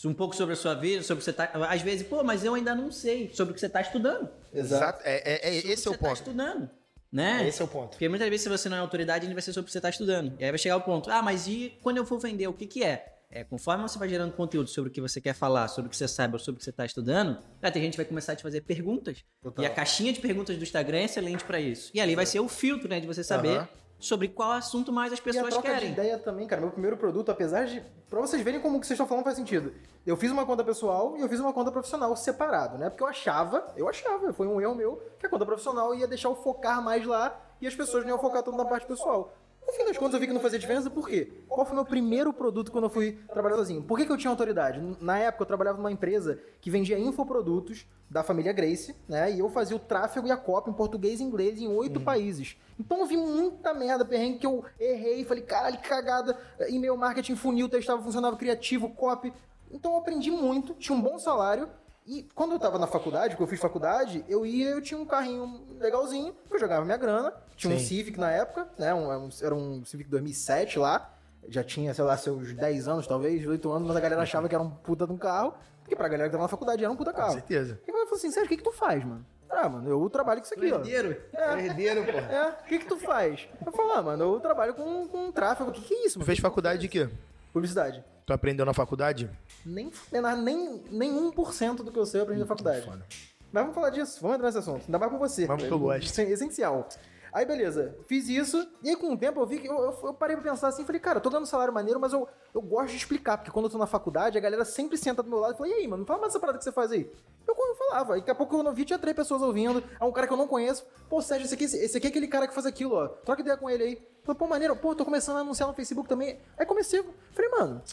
Um pouco sobre a sua vida, sobre o que você tá. Às vezes, pô, mas eu ainda não sei sobre o que você tá estudando. Exato. É, é- é- Sobre esse é o que você tá ponto. estudando. Né? Esse é o ponto. Porque muitas vezes, se você não é autoridade, ele vai ser sobre o que você está estudando. E aí vai chegar o ponto. Ah, mas e quando eu for vender, o que, que é? É, conforme você vai gerando conteúdo sobre o que você quer falar, sobre o que você sabe ou sobre o que você está estudando, aí tem gente que vai começar a te fazer perguntas. Total. E a caixinha de perguntas do Instagram é excelente para isso. E ali vai ser o filtro, né, de você saber. Sobre qual assunto mais as E a pessoas troca querem. de ideia também, cara. Meu primeiro produto, apesar de. Pra vocês verem como o que vocês estão falando faz sentido. Eu fiz uma conta pessoal e eu fiz uma conta profissional separado, né? Porque eu achava, eu achava, foi um erro meu, que a conta profissional ia deixar eu focar mais lá e as pessoas não iam focar tudo na parte pessoal. No fim das contas, eu vi que não fazia diferença, por quê? Qual foi o meu primeiro produto quando eu fui trabalhar sozinho? Por que, que eu tinha autoridade? Na época, eu trabalhava numa empresa que vendia infoprodutos da família Grace, né? E eu fazia o tráfego e a cópia em português e inglês em oito países. Então eu vi muita merda, perrengue que eu errei, falei, caralho, que cagada. E-mail marketing, funil, testava, funcionava criativo, copy. Então eu aprendi muito, tinha um bom salário. E quando eu tava na faculdade, porque eu fiz faculdade, eu ia, eu tinha um carrinho legalzinho, que eu jogava minha grana. Tinha um Sim. Civic na época, né? Um, um- era um Civic 2007 lá. Já tinha, sei lá, seus 10 anos, talvez, 8 anos, mas a galera achava que era um puta de um carro. Porque pra galera que tava na faculdade era um puta Com carro. certeza. E eu falei assim, Sérgio, o que que tu faz, mano? Ah, mano, eu trabalho com isso aqui, ó. Herdeiro. Herdeiro, pô. É, o que que tu faz? Eu falo, ah, mano, eu trabalho com, com tráfego. O que que é isso, Tu mano? fez faculdade de quê? Publicidade. Tu aprendeu na faculdade? Nem, nem, nem 1% do que eu sei eu aprendi na faculdade. Foda. Mas vamos falar disso, vamos entrar nesse assunto. Ainda mais com você. Vamos que eu gosto. É essencial. Aí, beleza, fiz isso, e aí com o tempo eu vi que eu, eu, eu parei pra pensar assim, falei, cara, eu tô dando salário maneiro, mas eu, eu gosto de explicar, porque quando eu tô na faculdade, a galera sempre senta do meu lado e fala, e aí, mano, fala mais essa parada que você faz aí. Eu, eu falava, e daqui a pouco eu não vi, tinha três pessoas ouvindo, é um cara que eu não conheço, pô, Sérgio, esse aqui, esse aqui é aquele cara que faz aquilo, ó, troca ideia com ele aí. Falei, pô, maneiro, pô, tô começando a anunciar no Facebook também. Aí comecei, falei, mano,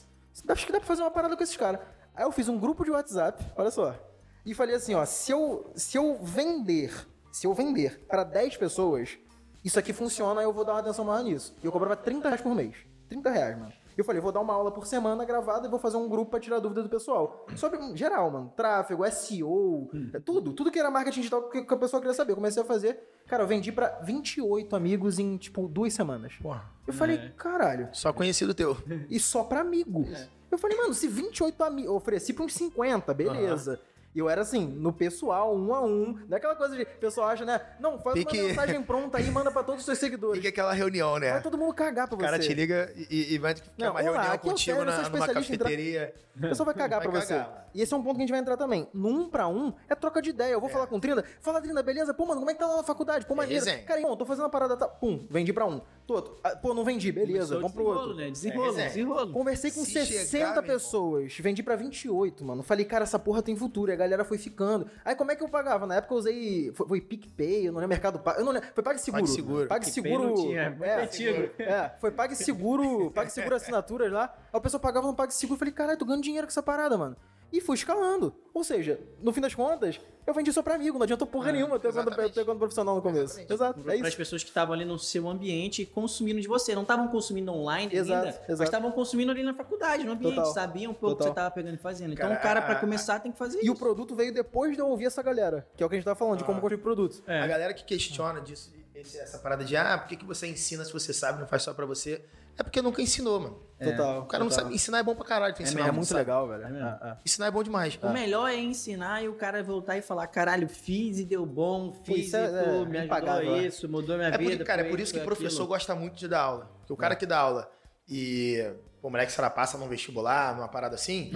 acho que dá pra fazer uma parada com esses caras. Aí eu fiz um grupo de WhatsApp, olha só, e falei assim, ó, se eu, se eu vender, se eu vender para 10 pessoas, isso aqui funciona, eu vou dar uma atenção maior nisso. E eu cobrava 30 reais por mês. 30 reais, mano. Eu falei, vou dar uma aula por semana gravada e vou fazer um grupo pra tirar dúvida do pessoal. Sobre hum, geral, mano. Tráfego, SEO, é tudo. Tudo que era marketing digital que que a pessoa queria saber. Eu comecei a fazer. Cara, eu vendi pra 28 amigos em, tipo, duas semanas. Porra. Eu falei, caralho. Só conhecido teu. E só pra amigo. Eu falei, mano, se 28 amigos. Eu ofereci pra uns 50, beleza. E eu era assim, no pessoal, um a um. Não é aquela coisa de. O pessoal acha, né? Não, faz Fique- uma mensagem pronta aí e manda pra todos os seus seguidores. Fica aquela reunião, né? Vai todo mundo cagar pra O você. cara te liga e, e vai ter Não, uma olá, reunião é o contigo Sérgio, eu na, sou numa especialista em tra- cafeteria. O pessoal vai cagar Vai pra você. cagar. E esse é um ponto que a gente vai entrar também. No um pra um, é troca de ideia. Eu vou falar com o Trinda. Fala, Trinda, beleza? Pô, mano, como é que tá lá na faculdade? Pô, maneiro. resenha. Cara, irmão, tô fazendo uma parada. Tá... Pum, vendi pra um. Tô outro. Ah, Pô, não vendi. Beleza, vamos pro desenrolo, outro. Né? Desenrolo, resenha. desenrolo. Conversei com Se 60 chegar, pessoas, vendi pra 28, mano. Falei, cara, essa porra tem futuro. A galera foi ficando. Aí como é que eu pagava? Na época eu usei. Foi, foi PicPay, eu não lembro, Mercado Pago. Eu não lembro. Foi PagSeguro. PagSeguro. PagSeguro. PicPay não tinha, muito é, antigo. é, foi PagSeguro. PagSeguro assinaturas lá. Aí o pessoal pagava no PagSeguro. Falei, caralho, tô ganhando dinheiro com essa parada, mano. E fui escalando. Ou seja, no fim das contas, eu vendi só pra amigo. Não adiantou porra nenhuma ter exatamente. ter conta profissional no começo. Exato. É Para as isso. pessoas que estavam ali no seu ambiente consumindo de você. Não estavam consumindo online Exato, ainda, exato. mas estavam consumindo ali na faculdade, no ambiente. Total. Sabiam um pouco o que você estava pegando e fazendo. Então Cara, o cara, a- para começar, tem que fazer E isso. o produto veio depois de eu ouvir essa galera. Que é o que a gente tava falando, de como construir produto. É. A galera que questiona disso, esse- essa parada de ah, por que, que você ensina se você sabe, não faz só pra você? É porque nunca ensinou, mano. Total. O cara não total. sabe. Ensinar é bom pra caralho. Tu ensinar É, muito sabe. legal, velho. É mesmo. Ah. Ensinar é bom demais. O melhor é ensinar e o cara voltar e falar: caralho, fiz e deu bom, fiz isso e é- é me ajudou é. isso, mudou minha É por, vida. cara, é por isso que o professor aquilo. gosta muito de dar aula. Porque o cara que dá aula e o moleque, sei lá, passa num vestibular, numa parada assim,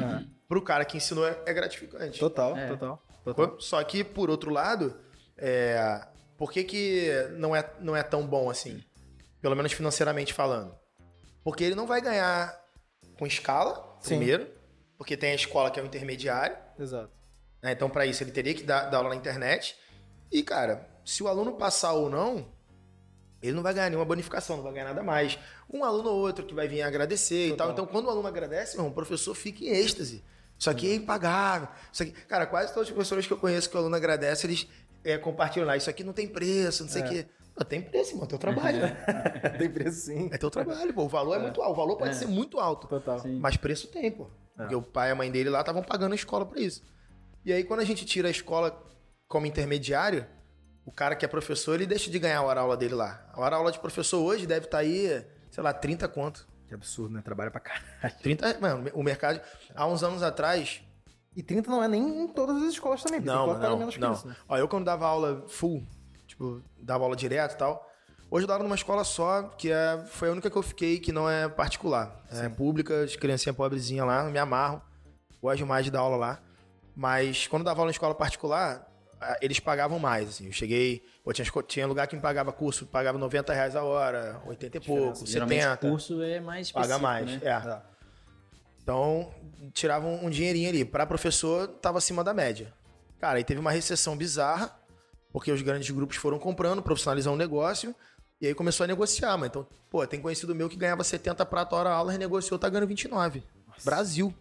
pro cara que ensinou é, é gratificante. Total, É. total, total. Só que, por outro lado, é, por que, que não, é, não é tão bom assim? Pelo menos financeiramente falando. Porque ele não vai ganhar com escala, Sim. primeiro, porque tem a escola que é o intermediário. Exato. né? Então, para isso, ele teria que dar, dar aula na internet. E, cara, se o aluno passar ou não, ele não vai ganhar nenhuma bonificação, não vai ganhar nada mais. Um aluno ou outro que vai vir agradecer e Total. tal. Então, quando o aluno agradece, irmão, o professor fica em êxtase. Isso aqui é impagável. Isso aqui... Cara, quase todos os professores que eu conheço que o aluno agradece, eles é, compartilham lá. Isso aqui não tem preço, não sei o quê. Pô, tem preço, irmão. É teu trabalho. Tem preço sim. É teu trabalho, pô. O valor é, muito alto. O valor pode ser muito alto. Total. Sim. Mas preço tem, pô. Porque o pai e a mãe dele lá estavam pagando a escola pra isso. E aí, quando a gente tira a escola como intermediário, o cara que é professor, ele deixa de ganhar a hora-aula dele lá. A hora-aula de professor hoje deve estar aí, sei lá, 30 conto. Que absurdo, né? Trabalha pra caralho. 30, mano, o mercado... Há uns anos atrás... E 30 não é nem em todas as escolas também. porque Não, tem não, menos que não. isso, né? Ó, eu quando dava aula full, tipo, dava aula direto e tal... Hoje eu dava numa escola só, que é, foi a única que eu fiquei que não é particular. É pública, as criancinhas pobrezinhas lá, me amarro. Gosto mais de dar aula lá. Mas quando eu dava aula em escola particular, eles pagavam mais, assim. Eu cheguei... Pô, tinha, tinha lugar que me pagava curso, pagava 90 reais a hora, 80 e pouco, Geralmente 70. o curso é mais Paga mais, né? é. Então, tiravam um dinheirinho ali. Para professor, tava acima da média. Cara, aí teve uma recessão bizarra, porque os grandes grupos foram comprando, profissionalizando o negócio, e aí começou a negociar. Mas então, pô, tem conhecido meu que ganhava 70 prata hora aula, renegociou, tá ganhando 29. Brasil.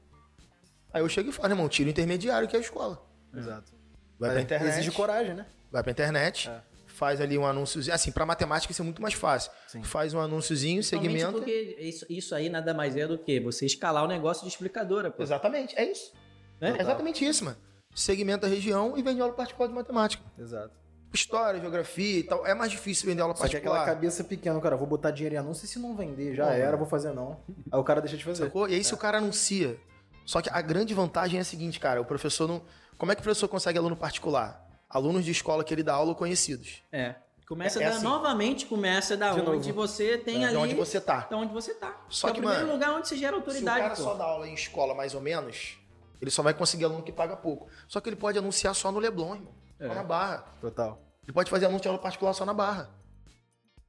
Aí eu chego e falo, irmão, tira o intermediário, que é a escola. Exato. Vai pra internet. Exige coragem, né? Vai pra internet, É. faz ali um anúnciozinho. Assim, pra matemática isso é muito mais fácil. Sim. Faz um anúnciozinho, segmenta. porque isso, isso aí nada mais é do que você escalar o negócio de explicadora, pô. Exatamente, é isso. Né? É exatamente isso, mano. Segmenta a região e vende aula particular de matemática. Exato. História, geografia e tal. É mais difícil vender aula Só que aquela particular. cabeça pequena, cara, vou botar dinheiro em anúncio e se não vender, já Pô, era, mano. vou fazer não. Aí o cara deixa de fazer. Sacou? E aí, se o cara anuncia. Só que a grande vantagem é a seguinte, cara: o professor não. Como é que o professor consegue aluno particular? Alunos de escola que ele dá aula conhecidos. É. Começa É da, assim. novamente começa da De onde novo. você tem ali. De onde você tá. Da onde você tá. Só é que, o primeiro mano, lugar onde você gera Se o autoridade, cara pô. só dá aula em escola mais ou menos, ele só vai conseguir aluno que paga pouco. Só que ele pode anunciar só no Leblon, irmão. Só É. na Barra. Total. Ele pode fazer anúncio de aula particular só na Barra.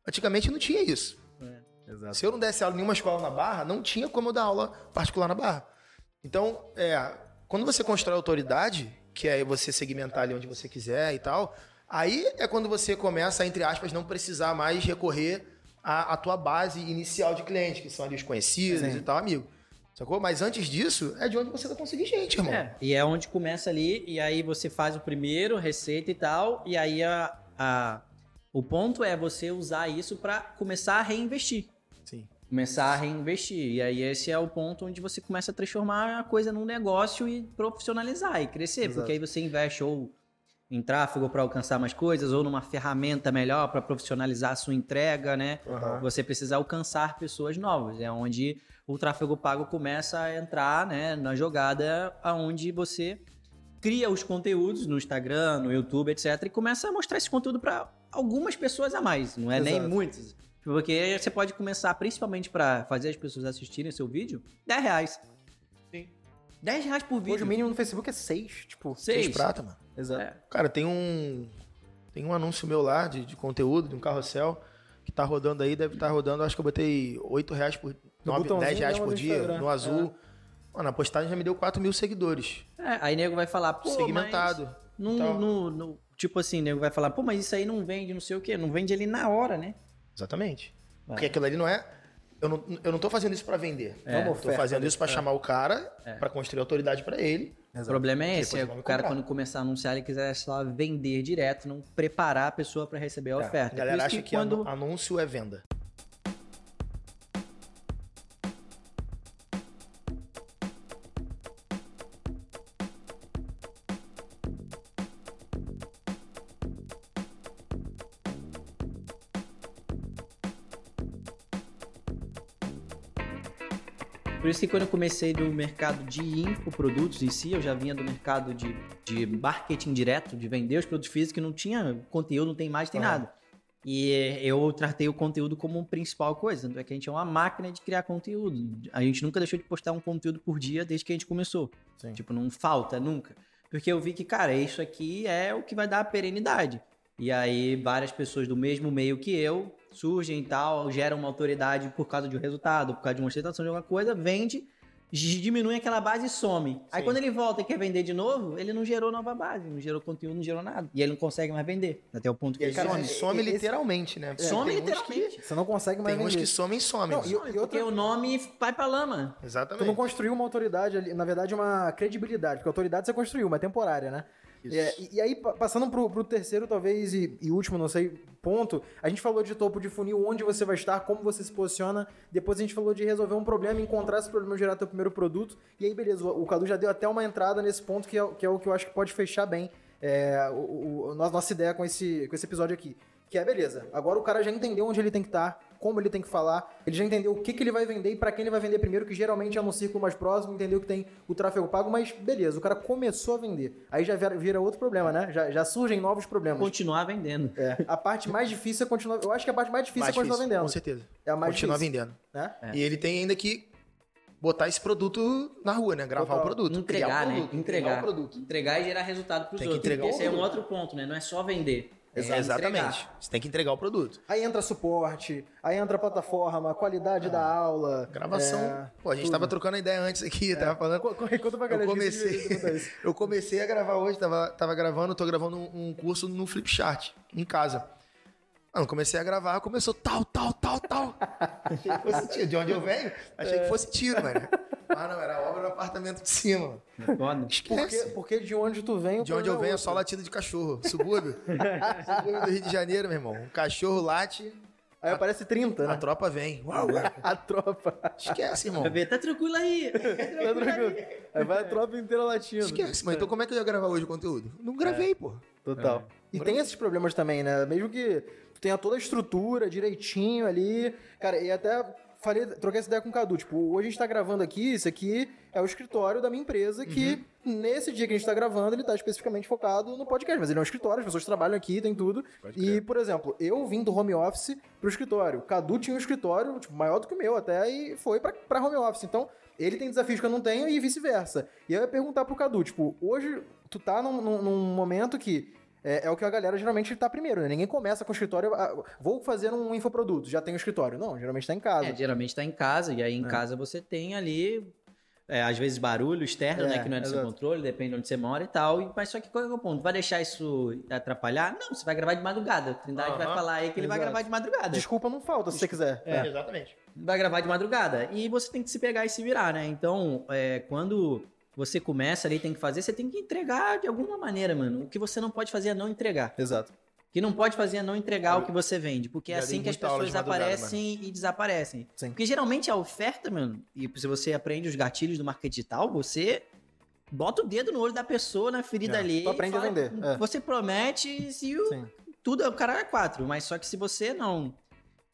Antigamente não tinha isso. Exato. Se eu não desse aula em nenhuma escola na Barra, não tinha como eu dar aula particular na Barra. Então, é, quando você constrói autoridade, que é você segmentar ali onde você quiser e tal, aí é quando você começa, entre aspas, não precisar mais recorrer à, à tua base inicial de clientes, que são ali os conhecidos Sim. e tal, amigo. Sacou? Mas antes disso, é de onde você vai conseguir gente, irmão. É, e é onde começa ali, e aí você faz o primeiro, receita e tal, e aí a, a- o ponto é você usar isso pra começar a reinvestir. Começar a reinvestir. E aí esse é o ponto onde você começa a transformar a coisa num negócio e profissionalizar e crescer. Exato. Porque aí você investe ou em tráfego para alcançar mais coisas, ou numa ferramenta melhor para profissionalizar a sua entrega, né? Aham. Você precisa alcançar pessoas novas. É onde o tráfego pago começa a entrar né, na jogada aonde você cria os conteúdos no Instagram, no YouTube, etc. E começa a mostrar esse conteúdo para algumas pessoas a mais. Não é nem Exato. Porque você pode começar, principalmente para fazer as pessoas assistirem seu vídeo, 10 reais. Sim. 10 reais por vídeo. Hoje o mínimo no Facebook é 6, tipo. Seis Seis. prata, mano. Exato. É. Cara, tem um. Tem um anúncio meu lá de, de conteúdo, de um carrossel, que tá rodando aí, deve estar rodando, acho que eu botei 8 reais por. No 9, botãozinho 10 reais por dia, Instagram. no azul. Mano, a postagem já me deu 4 mil seguidores. É, aí nego vai falar, pô, segmentado. mas não- no- no- tipo assim, nego vai falar, pô, mas isso aí não vende, não sei o quê. Não vende ali na hora, né? Exatamente. Vai. Porque aquilo ali não é. Eu não, eu não tô fazendo isso pra vender. É. É Eu tô fazendo ali. isso pra chamar o cara, pra construir autoridade pra ele. O problema é esse, é o cara quando começar a anunciar, ele quiser só vender direto, não preparar a pessoa pra receber a É, oferta. A galera Por isso acha que, quando... anu- anúncio é venda. Isso que quando eu comecei no mercado de infoprodutos em si, eu já vinha do mercado de, de marketing direto, de vender os produtos físicos, que não tinha conteúdo, não tem imagem, tem Aham. nada. E eu tratei o conteúdo como principal coisa, tanto é que a gente é uma máquina de criar conteúdo. A gente nunca deixou de postar um conteúdo por dia desde que a gente começou. Sim. Tipo, não falta nunca. Porque eu vi que, cara, isso aqui é o que vai dar a perenidade. E aí, várias pessoas do mesmo meio que eu surgem e tal, geram uma autoridade por causa de um resultado, por causa de uma ostentação de alguma coisa, vende. diminui aquela base e some. Aí Sim. quando ele volta e quer vender de novo, ele não gerou nova base, não gerou conteúdo, não gerou nada. E ele não consegue mais vender. Até o ponto que E aí ele cara, some. some, some literalmente, né? Some Tem uns que- literalmente. Você não consegue mais Tem uns vender. que somem e somem. Não, e- Some. e outra- Porque o nome vai pra lama. Tu não Exatamente. construiu uma autoridade ali, na verdade, uma credibilidade, porque autoridade você construiu, mas temporária, né? É, e, e aí, pa- passando pro, pro terceiro, talvez, e, e último, não sei, ponto, a gente falou de topo de funil, onde você vai estar, como você se posiciona, depois a gente falou de resolver um problema, encontrar esse problema e gerar teu primeiro produto, e aí, beleza, o, o Cadu já deu até uma entrada nesse ponto, que é, o- que é o que eu acho que pode fechar bem é, o, o- nossa nossa ideia com esse, com esse episódio aqui. Que é, beleza, agora o cara já entendeu onde ele tem que estar, como ele tem que falar, ele já entendeu o que, que ele vai vender e pra quem ele vai vender primeiro, que geralmente é no círculo mais próximo, entendeu que tem o tráfego pago, mas beleza, o cara começou a vender. Aí já vira, vira outro problema, né? Já, já surgem novos problemas. Continuar vendendo. É, a parte mais difícil é continuar. Eu acho que a parte mais difícil Mais é continuar difícil, vendendo. Com certeza. É a mais Continuar difícil. vendendo. Né? É. E ele tem ainda que botar esse produto na rua, né? Gravar Total. o produto. Entregar, criar o né? produto, Entregar. o produto. Entregar e gerar resultado pros Tem que outros. entregar Porque o esse é um outro ponto, né? Não é só vender. É Exatamente. entregar. Você tem que entregar o produto. Aí entra suporte, aí entra plataforma, qualidade da aula. Gravação. é, Pô, a gente tudo. tava trocando ideia antes aqui, tava falando. Co- co- Conta pra Eu galera. comecei, botar isso. eu comecei a gravar hoje, tava, tava gravando, tô gravando um, um curso no Flipchart, em casa. Mano, comecei a gravar, começou tal, tal, tal, tal. Achei que fosse tiro. De onde eu venho, achei que fosse tiro, mano. Ah, não, era obra no apartamento de cima. É foda. Porque, Esquece. porque de onde tu vem, o De onde eu problema venho é outro. só latido de cachorro. Subúrbio. Subúrbio do Rio de Janeiro, meu irmão. Um cachorro late, Aí aparece 30, a né? tropa vem. Uau, A tropa. esquece, irmão. Ver, tá tranquilo aí. Tá tranquilo. Aí vai a tropa inteira latindo. Esquece, mano. Então como é que eu ia gravar hoje o conteúdo? Não gravei, pô. Total. E tem esses problemas também, né? Mesmo que tu tenha toda a estrutura direitinho ali. Cara, e até falei, troquei essa ideia com o Cadu. Tipo, hoje a gente tá gravando aqui, isso aqui é o escritório da minha empresa, que nesse dia que a gente tá gravando, ele tá especificamente focado no podcast. Mas ele é um escritório, as pessoas trabalham aqui, tem tudo. E, por exemplo, eu vim do home office pro escritório. Cadu tinha um escritório, tipo, maior do que o meu até, e foi pra, pra home office. Então, ele tem desafios que eu não tenho e vice-versa. E aí eu ia perguntar pro Cadu, tipo, hoje tu tá num, num- num momento que é, é o que a galera geralmente tá primeiro, né? Ninguém começa com o escritório, ah, vou fazer um infoproduto, já tem o escritório. Não, geralmente tá em casa. É, geralmente tá em casa, e aí em casa você tem ali, é, às vezes, barulho externo, É, né? Que não é do seu exato. controle, depende de onde você mora e tal. e- Mas só que qual é o ponto? Vai deixar isso atrapalhar? Não, você vai gravar de madrugada. O Trindade vai falar aí que ele vai exato. gravar de madrugada. Desculpa não falta, se você quiser. É. Exatamente. vai gravar de madrugada. E você tem que se pegar e se virar, né? Então, é, quando você começa ali, tem que fazer, você tem que entregar de alguma maneira, mano. O que você não pode fazer é não entregar. Exato. O que não pode fazer é não entregar o que você vende. Porque é assim que as pessoas aparecem e desaparecem. Sim. Porque geralmente a oferta, mano, e se você aprende os gatilhos do marketing digital, você bota o dedo no olho da pessoa, na ferida É, ali. tu aprende e a vender, é. Você promete se o, Sim. tudo, o cara é quatro. Mas só que se você não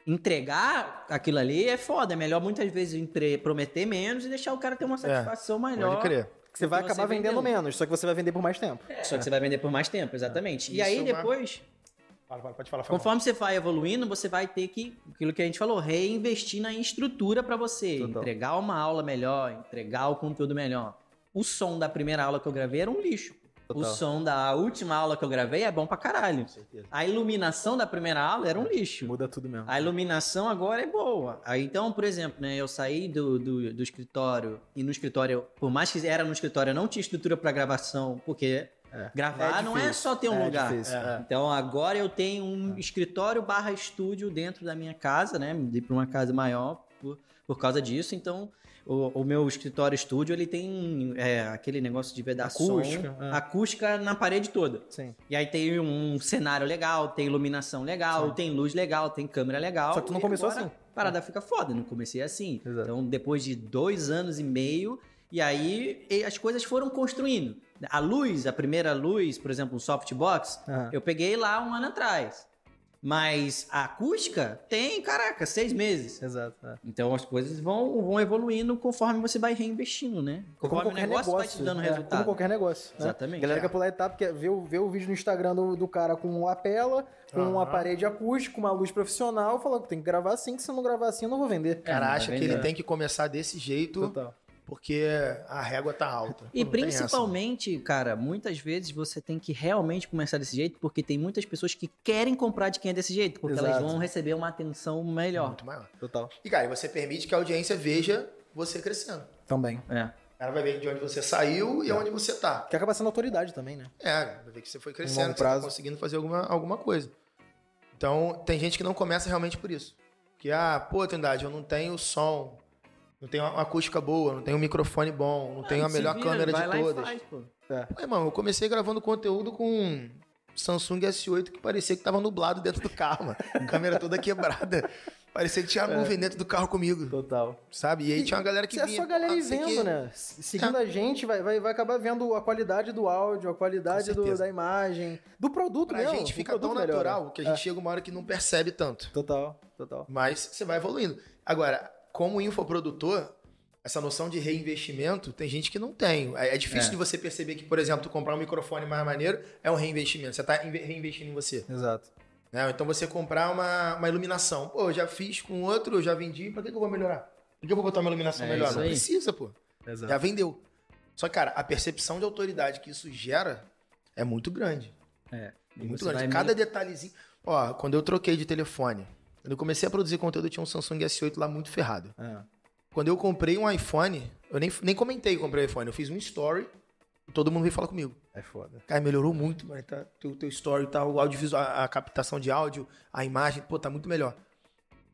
entregar aquilo ali, é foda. É melhor muitas vezes prometer menos e deixar o cara ter uma satisfação maior. Pode crer. Você vai acabar você vendendo vendeu. menos, só que você vai vender por mais tempo. Só que você vai vender por mais tempo, exatamente. e Isso aí é depois, Fala, fala, pode falar. conforme você vai evoluindo, você vai ter que, aquilo que a gente falou, reinvestir na estrutura pra você. Total. Entregar uma aula melhor, entregar o conteúdo melhor. O som da primeira aula que eu gravei era um lixo. O Total. som da última aula que eu gravei é bom pra caralho. Com certeza. A iluminação da primeira aula era um lixo. Muda tudo mesmo. A iluminação agora é boa. Aí, então, por exemplo, né, eu saí do, do, do escritório e no escritório, por mais que era no escritório, eu não tinha estrutura para gravação, porque É. gravar É não é só ter um É lugar. é. Então agora eu tenho um escritório barra estúdio dentro da minha casa, né? Me para uma casa maior por, por causa disso. Então o, o meu escritório estúdio ele tem é, aquele negócio de vedação, Acústica, é. acústica na parede toda. Sim. E aí tem um cenário legal, tem iluminação legal, tem luz legal, tem câmera legal. Só que tu não começou agora assim. A parada fica foda, não comecei assim. Exato. Então, depois de dois anos e meio, e aí as coisas foram construindo. A luz, a primeira luz, por exemplo, um softbox, Aham. eu peguei lá um ano atrás. Mas a acústica tem, caraca, seis meses. Exato. é. Então as coisas vão, vão evoluindo conforme você vai reinvestindo, né? Como Conforme o qualquer negócio, vai te dando é, resultado. Como qualquer negócio. né? Exatamente. A galera É. quer pular etapa, quer ver o, ver o vídeo no Instagram do, do cara com uma lapela, com uma Aham. parede acústica, uma luz profissional, falou que tem que gravar assim, que se eu não gravar assim eu não vou vender. O cara acha que ele tem que começar desse jeito Total. Porque a régua tá alta. E Não tem essa. principalmente, cara, muitas vezes você tem que realmente começar desse jeito, porque tem muitas pessoas que querem comprar de quem é desse jeito, porque elas Exato. vão receber uma atenção melhor. Muito maior. Total. E, cara, você permite que a audiência veja você crescendo. Também. É. Ela vai ver de onde você saiu e onde você tá. Que acaba sendo autoridade também, né? É, vai ver que você foi crescendo, longo que você tá prazo. conseguindo fazer alguma, alguma coisa. Então, tem gente que não começa realmente por isso. Que, ah, pô, Trindade, eu não tenho som, não tenho uma acústica boa, não tenho um microfone bom, não tenho a Se melhor vira, câmera vai de lá e todas. faz, pô. Pô, irmão, eu comecei gravando conteúdo com um Samsung S8 que parecia que tava nublado dentro do carro, mano. Câmera toda quebrada. Parecia que tinha É. nuvem dentro do carro comigo, Total. sabe? E aí tinha uma galera que Se é vinha... só a galera "Ah, isso vendo, né? Seguindo a gente, vai, vai, vai acabar vendo a qualidade do áudio, a qualidade do- da imagem, do produto Pra mesmo. gente o fica tão produto melhora. natural que a gente chega uma hora que não percebe tanto. Total, total. Mas você vai evoluindo. Agora, como infoprodutor, essa noção de reinvestimento, tem gente que não tem. É, é difícil É. de você perceber que, por exemplo, comprar um microfone mais maneiro é um reinvestimento. Você está reinvestindo em você. Exato. Ou Então você comprar uma, uma iluminação. Pô, eu já fiz com outro, eu já vendi, pra que, que eu vou melhorar? Por que eu vou botar uma iluminação É melhor? Não aí. precisa, pô. Exato. Já vendeu. Só que, cara, a percepção de autoridade que isso gera é muito grande. É. E Muito grande. Cada meio- detalhezinho. Ó, quando eu troquei de telefone, quando eu comecei a produzir conteúdo, eu tinha um Samsung S8 lá muito ferrado. É. Quando eu comprei um iPhone, eu nem, nem comentei que comprei o iPhone, eu fiz um story e todo mundo veio falar comigo. É foda. Cara, melhorou muito, mano. Tá, teu, teu story, tá, o audiovisual, a, a captação de áudio, a imagem, pô, tá muito melhor.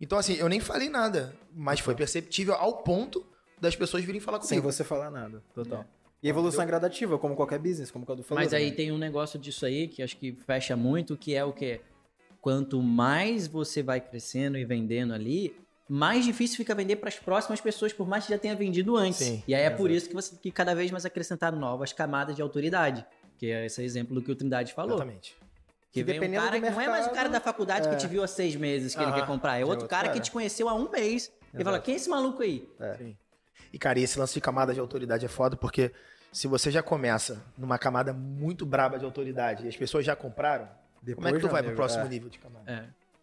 Então, assim, eu nem falei nada, mas foi perceptível ao ponto das pessoas virem falar Sem comigo. você falar nada. Total. E evolução é gradativa, como qualquer business, como o Cadu falou. Mas aí também. tem um negócio disso aí que acho que fecha muito, que é o que? Quanto mais você vai crescendo e vendendo ali, mais difícil fica vender para as próximas pessoas, por mais que já tenha vendido antes. Sim, e aí é por isso que você tem que cada vez mais acrescentar novas camadas de autoridade. Que é esse exemplo do que o Trindade falou. Exatamente. Que Que vem um cara que não é mais o cara da faculdade é. que te viu há seis meses que ele quer comprar. É é outro outro cara, cara. que te conheceu há um mês. E Exato. fala, quem é esse maluco aí? Sim. E, cara, e esse lance de camada de autoridade é foda, porque se você já começa numa camada muito braba de autoridade e as pessoas já compraram, como é que tu vai pro amigo, próximo é. nível de camada?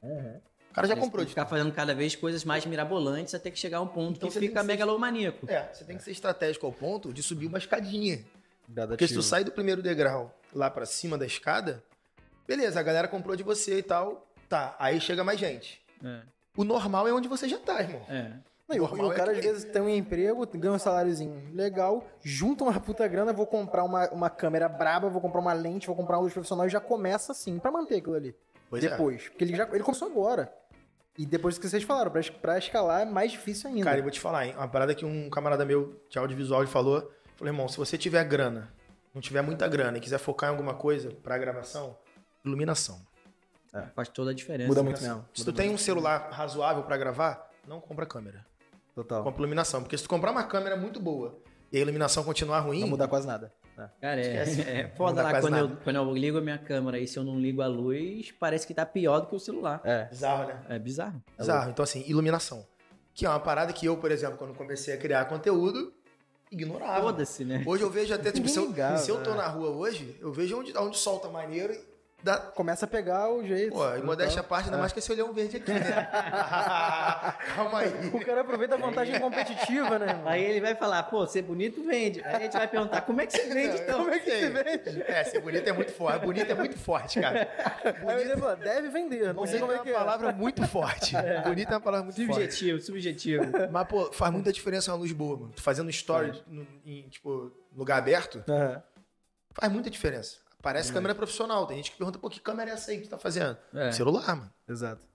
É. O cara já Eles comprou ficar fazendo cada vez coisas mais mirabolantes até que chegar a um ponto Então que fica que ser- megalomaníaco. É, você tem que ser estratégico ao ponto de subir uma escadinha. Gradativo. Porque se tu sai do primeiro degrau lá pra cima da escada, beleza, a galera comprou de você e tal, tá, aí chega mais gente. É. O normal é onde você já tá, irmão. É. Não, e o, é cara que- às vezes tem um emprego, ganha um saláriozinho legal, junta uma puta grana, vou comprar uma, uma câmera braba, vou comprar uma lente, vou comprar um luz profissional e já começa assim, pra manter aquilo ali. Pois é. depois. Porque ele já ele começou agora. E depois do que vocês falaram, pra, pra escalar é mais difícil ainda. Cara, eu vou te falar, hein? Uma parada que um camarada meu de audiovisual ele falou. Falou, irmão, se você tiver grana, não tiver muita grana e quiser focar em alguma coisa pra gravação, iluminação. Faz toda a diferença. Muda muito mesmo. Se tu tem um celular razoável pra gravar, não compra câmera. Total. Compra iluminação. Porque se tu comprar uma câmera muito boa e a iluminação continuar ruim, Não muda quase nada. É. Cara, é, é foda lá quando eu, quando eu ligo a minha câmera e se eu não ligo a luz, parece que tá pior do que o celular. É. bizarro, né? É bizarro. Bizarro. Então, assim, iluminação. Que é uma parada que eu, por exemplo, quando comecei a criar conteúdo, ignorava. Foda-se, né? Hoje eu vejo até, tipo, se eu, ligava, se eu tô né? na rua hoje, eu vejo onde, onde solta maneiro dá. Começa a pegar o jeito. Pô, e modéstia à parte, ainda É. mais que esse olhão verde aqui, né? Calma aí. O cara aproveita a vantagem competitiva, né? irmão? Aí ele vai falar, pô, ser bonito vende. Aí a gente vai perguntar, como é que você vende então? Como é que se vende? É, ser bonito é muito forte. Bonito é muito forte, cara. Aí ele fala, deve vender. Não sei Bonito como é é que uma é. palavra muito forte. Bonito é uma palavra muito forte. Subjetivo, subjetivo. Mas, pô, faz muita diferença uma luz boa, mano. Tu fazendo story no- em, tipo, lugar aberto, Aham. faz muita diferença. Parece câmera profissional. Tem gente que pergunta, pô, que câmera é essa aí que tu tá fazendo? É. Celular, mano. Exato.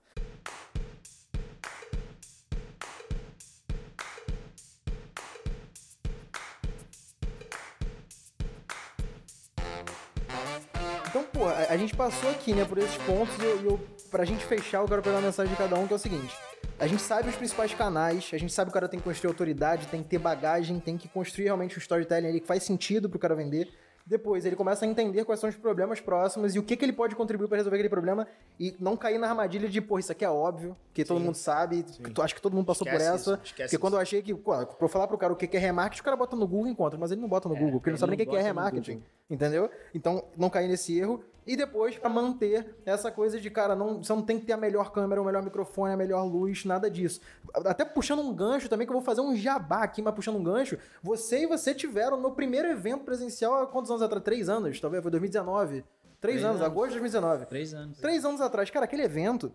Então, pô, a, gente passou aqui, né, por esses pontos e eu, eu, pra gente fechar, eu quero pegar a mensagem de cada um, que é o seguinte. A gente sabe os principais canais, a gente sabe que o cara tem que construir autoridade, tem que ter bagagem, tem que construir realmente um storytelling ali que faz sentido pro cara vender. Depois, ele começa a entender quais são os problemas próximos e o que, que ele pode contribuir pra resolver aquele problema e não cair na armadilha de, pô, isso aqui é óbvio, que todo mundo sabe, que acho que todo mundo passou Esquece por isso, essa. esquece porque quando isso. eu achei que, pô, pra eu falar pro cara o que que é remarketing, o cara bota no Google e encontra, mas ele não bota no Google, porque ele não sabe nem o que que é remarketing. Entendeu? Então, não cair nesse erro. E depois, pra manter essa coisa de, cara, não, você não tem que ter a melhor câmera, o melhor microfone, a melhor luz, nada disso. Até puxando um gancho também, que eu vou fazer um jabá aqui, mas puxando um gancho. Você e você tiveram no primeiro evento presencial há quantos anos atrás? Três anos, talvez, foi 2019. Três, Três anos, anos. agosto de 2019. Três anos. Três anos atrás, cara, aquele evento,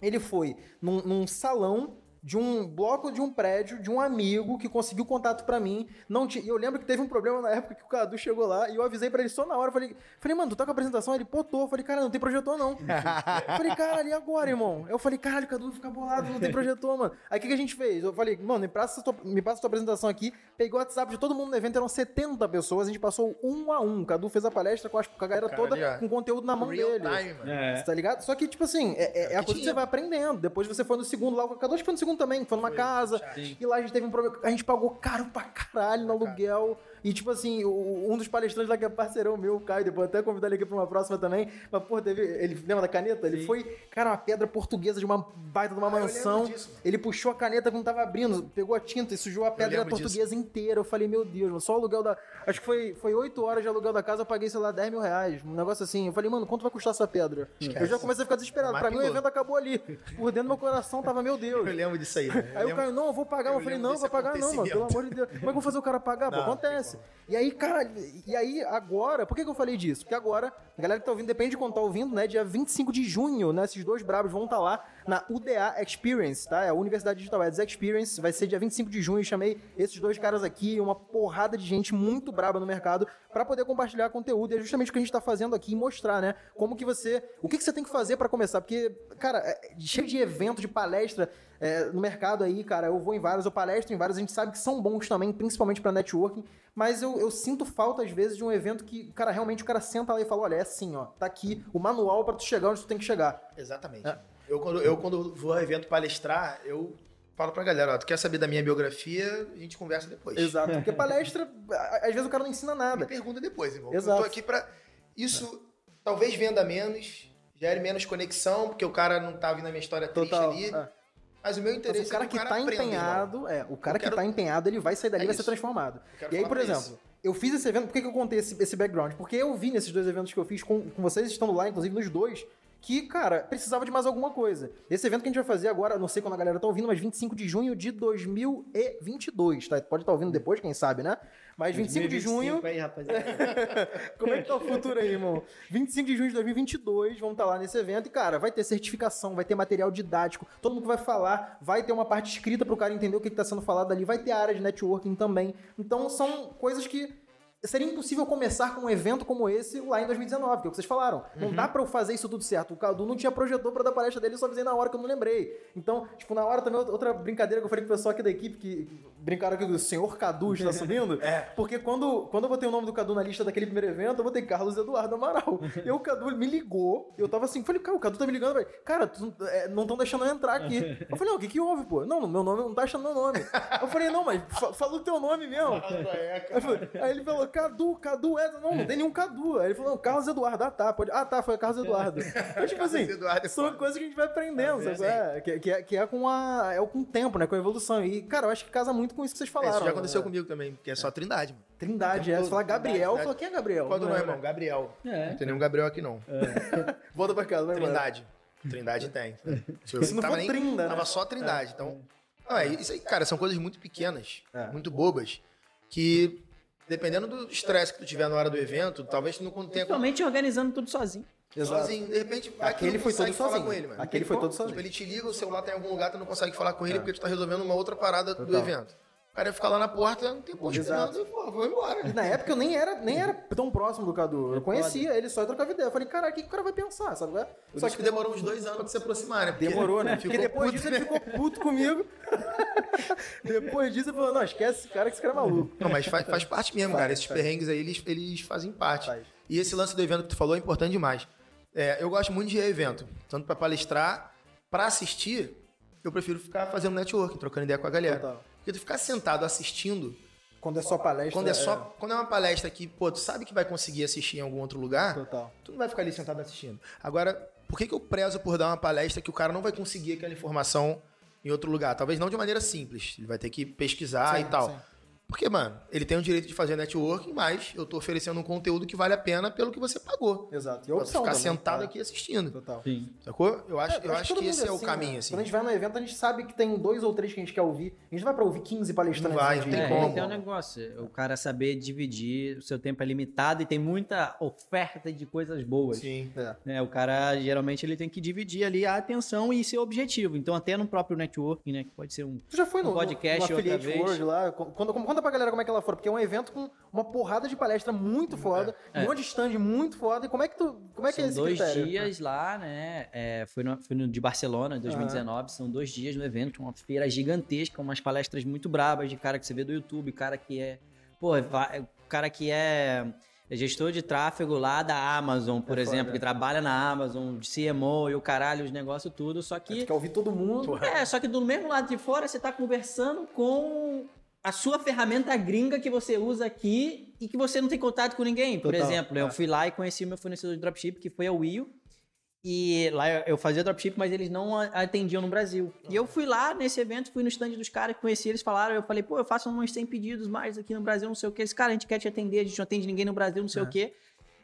ele foi num, num salão de um bloco de um prédio de um amigo que conseguiu contato pra mim. Não tinha, e eu lembro que teve um problema na época que o Cadu chegou lá e eu avisei pra ele só na hora. Falei, falei mano, tu tá com a apresentação? Ele. Eu Falei, cara, não tem projetor não. falei, caralho, e agora, irmão? Eu falei, caralho, Cadu vai ficar bolado, não tem projetor, mano. Aí o que, que a gente fez? Eu falei, mano, me passa, a tua, me passa a tua apresentação aqui. Pegou o WhatsApp de todo mundo no evento, eram 70 pessoas, a gente passou um a um. Cadu fez a palestra com, as, com a galera Cara, toda ali, com conteúdo na mão Real dele. time, mano. É. Você tá ligado? Só que, tipo assim, é, é- é a coisa que você vai aprendendo. Depois você foi no segundo lá, o Cadu acho que foi no segundo também, foi numa casa. Sim. E lá a gente teve um problema. A gente pagou caro pra caralho no aluguel. E, tipo assim, o- um dos palestrantes lá que é parceirão meu, o Caio, depois até convidar ele aqui pra uma próxima também. Mas, pô, teve. Ele lembra da caneta? Ele foi, cara, uma pedra portuguesa de uma baita de uma Ah, mansão. disso, ele puxou a caneta que não tava abrindo, pegou a tinta e sujou a pedra portuguesa inteira. Eu falei, meu Deus, mano, só o aluguel da. Acho que foi, foi 8 horas de aluguel da casa, eu paguei, sei lá, 10 mil reais. Um negócio assim. Eu falei, mano, quanto vai custar essa pedra? Eu já comecei a ficar desesperado. Mas Pra mim, o evento acabou ali. Por dentro do meu coração tava, meu Deus. Eu lembro disso aí. né? Aí o lembro- Caio, não, eu vou pagar. Eu, eu falei, lembro não, vai pagar não, mano. Pelo amor de Deus. Como é que eu vou fazer o cara pagar? Não, acontece. E aí, cara, e aí agora, por que, que eu falei disso? Porque agora, a galera que tá ouvindo, depende de quando tá ouvindo, né? Dia 25 de junho, né? Esses dois brabos vão estar lá na UDA Experience, tá? É a Universidade Digital Ads Experience. Vai ser dia 25 de junho. Chamei esses dois caras aqui, uma porrada de gente muito braba no mercado, pra poder compartilhar conteúdo. E é justamente o que a gente tá fazendo aqui e mostrar, né? Como que você. O que, que você tem que fazer pra começar? Porque, cara, é cheio de evento, de palestra é, no mercado aí, cara. Eu vou em vários, eu palestro em vários, a gente sabe que são bons também, principalmente pra networking. Mas eu, eu sinto falta, às vezes, de um evento que, cara, realmente o cara senta lá e fala: olha, é assim, ó, tá aqui o manual pra tu chegar onde tu tem que chegar. Exatamente. É. Eu, quando, eu, quando vou a evento palestrar, eu falo pra galera, ó, tu quer saber da minha biografia, a gente conversa depois. Exato. Porque palestra, às vezes o cara não ensina Me nada. pergunta depois, irmão. Exato. Eu tô aqui pra... Isso talvez venda menos, gere menos conexão, porque o cara não tá vindo a minha história triste Total. ali. É. Mas o meu Mas interesse o cara é que que o tá cara aprenda, irmão. empenhado, é, o cara Eu que quero- tá empenhado, ele vai sair dali e É vai ser transformado. E aí, por exemplo, isso. eu fiz esse evento, por que, que eu contei esse, esse background? Porque eu vi nesses dois eventos que eu fiz com, com vocês, estando lá, inclusive nos dois, que, cara, precisava de mais alguma coisa. Esse evento que a gente vai fazer agora, não sei quando a galera tá ouvindo, mas 25 de junho de 2022, tá? Pode estar ouvindo depois, quem sabe, né? Mas 25 de junho, 2025 Aí, rapaziada. como é que tá o futuro aí, irmão? 25 de junho de 2022, vamos estar lá nesse evento e, cara, vai ter certificação, vai ter material didático, todo mundo vai falar, vai ter uma parte escrita pro cara entender o que, que tá sendo falado ali, vai ter a área de networking também. Então, são coisas que seria impossível começar com um evento como esse lá em 2019, que é o que vocês falaram. Não dá pra eu fazer isso tudo certo. O Cadu não tinha projetor pra dar palestra dele, eu só avisei na hora que eu não lembrei. Então, tipo, na hora também, outra brincadeira que eu falei com o pessoal aqui da equipe, que brincaram aqui do senhor Cadu está subindo, É. porque quando, quando eu botei o nome do Cadu na lista daquele primeiro evento, eu botei Carlos Eduardo Amaral. e o Cadu me ligou, eu tava assim, falei, cara, o Cadu tá me ligando, velho. Cara, tu, é, não estão deixando eu entrar aqui. Eu falei, não, o que que houve, pô? Não, meu nome não tá achando meu nome. Eu falei, não, mas fa fala o teu nome mesmo. Falei- aí ele falou, Cadu, Cadu é. Não, não tem nenhum Cadu. Aí ele falou, não, Carlos Eduardo. Ah, tá. Pode... Ah, tá, foi Carlos Eduardo. Mas, tipo assim, Eduardo é são coisas que a gente vai aprendendo, É, sabe? É, que, que é, que é com a. É com o tempo, né? Com a evolução. E, cara, eu acho que casa muito com isso que vocês É, falaram. isso já aconteceu né? comigo também, porque é só Trindade, mano. Trindade, é. Você fala Gabriel, falou, quem é Gabriel? Qual do Não é, irmão? né? Gabriel. É. Não tem nenhum Gabriel aqui, não. Volta pra casa, vai. Trindade. Trindade tem. Se não for Trinda, né? Tava só Trindade. Então, ah, isso aí, cara, são coisas muito pequenas, É. muito bobas, que dependendo do estresse que tu tiver na hora do evento, talvez tu não tenha Principalmente organizando tudo sozinho. Exato. sozinho. De repente, Aquele foi todo consegue falar sozinho. com ele, mano. Aquele foi todo sozinho. Tipo, ele te liga, o celular tá em algum lugar, tu não consegue falar com ele porque tu tá resolvendo uma outra parada do Total. evento. O cara ia ficar lá na porta, não tem porra esperando, pô, vou embora. E na época eu nem era, nem era tão próximo do Cadu. Eu conhecia ele, só eu trocava ideia. Eu falei, cara, o que que o cara vai pensar, sabe? é? Só isso que demorou uns dois anos pra se aproximar, né? Porque Demorou, né? ficou Porque depois puto, disso ele né? ficou puto comigo. depois disso ele falou, não, esquece esse cara que esse cara é maluco. Não, mas faz, faz parte mesmo, Faz, cara. Esses faz. perrengues aí, eles, eles fazem parte. Faz. E esse lance do evento que tu falou é importante demais. É, eu gosto muito de evento, tanto pra palestrar, pra assistir, eu prefiro ficar fazendo networking, trocando ideia com a galera. Total. Porque tu ficar sentado assistindo, Quando é só palestra. quando é só. Quando é uma palestra que, pô, tu sabe que vai conseguir assistir em algum outro lugar, Total. tu não vai ficar ali sentado assistindo. Agora, por que, que eu prezo por dar uma palestra que o cara não vai conseguir aquela informação em outro lugar? Talvez não de maneira simples. Ele vai ter que pesquisar Sim, e tal. sim. Porque, mano, ele tem o direito de fazer networking, mas eu tô oferecendo um conteúdo que vale a pena pelo que você pagou. Exato. E Pra a tu opção ficar também, sentado tá? aqui assistindo. Total. Sim. Sacou? Eu acho, É, eu acho que esse é o assim, caminho, né? assim. Quando a gente vai no evento, a gente sabe que tem dois ou três que a gente quer ouvir. A gente não vai pra ouvir 15 palestrantes. Não vai, não tem É, como. tem um negócio. O cara saber dividir, o seu tempo é limitado e tem muita oferta de coisas boas. Sim. É. né? o cara geralmente ele tem que dividir ali a atenção e seu objetivo. Então, até no próprio networking, né? Que pode ser um. Tu já foi no, Um podcast no, no outra vez. World lá? Quando, como- conta pra galera como é que ela foi, porque é um evento com uma porrada de palestra muito foda, É. um monte de stand muito foda. E como é que tu. Como é que são é esse dois critério? dias lá, né? É, foi, no, foi no de Barcelona, em 2019. São dois dias no evento, uma feira gigantesca, umas palestras muito brabas de cara que você vê do YouTube, cara que é. Pô, vai- cara que é. é gestor de tráfego lá da Amazon, por É exemplo, foda. que trabalha na Amazon, de CMO e o caralho, os negócios tudo. Só que. quer ouvir todo mundo. É, só que do mesmo lado de fora você tá conversando com a sua ferramenta gringa que você usa aqui e que você não tem contato com ninguém. Por Total, exemplo, eu é. fui lá e conheci o meu fornecedor de dropship, que foi a Will. E lá eu- eu fazia dropship, mas eles não atendiam no Brasil. E eu fui lá nesse evento, fui no stand dos caras, conheci eles, falaram, eu falei, pô, eu faço uns 100 pedidos mais aqui no Brasil, não sei o que. Eles, cara, a gente quer te atender, a gente não atende ninguém no Brasil, não sei É. o que.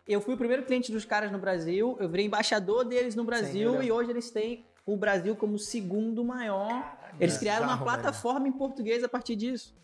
Eu fui o primeiro cliente dos caras no Brasil, eu virei embaixador deles no Brasil eu e hoje eles têm o Brasil como segundo maior. Eles É, criaram uma plataforma em português a partir disso.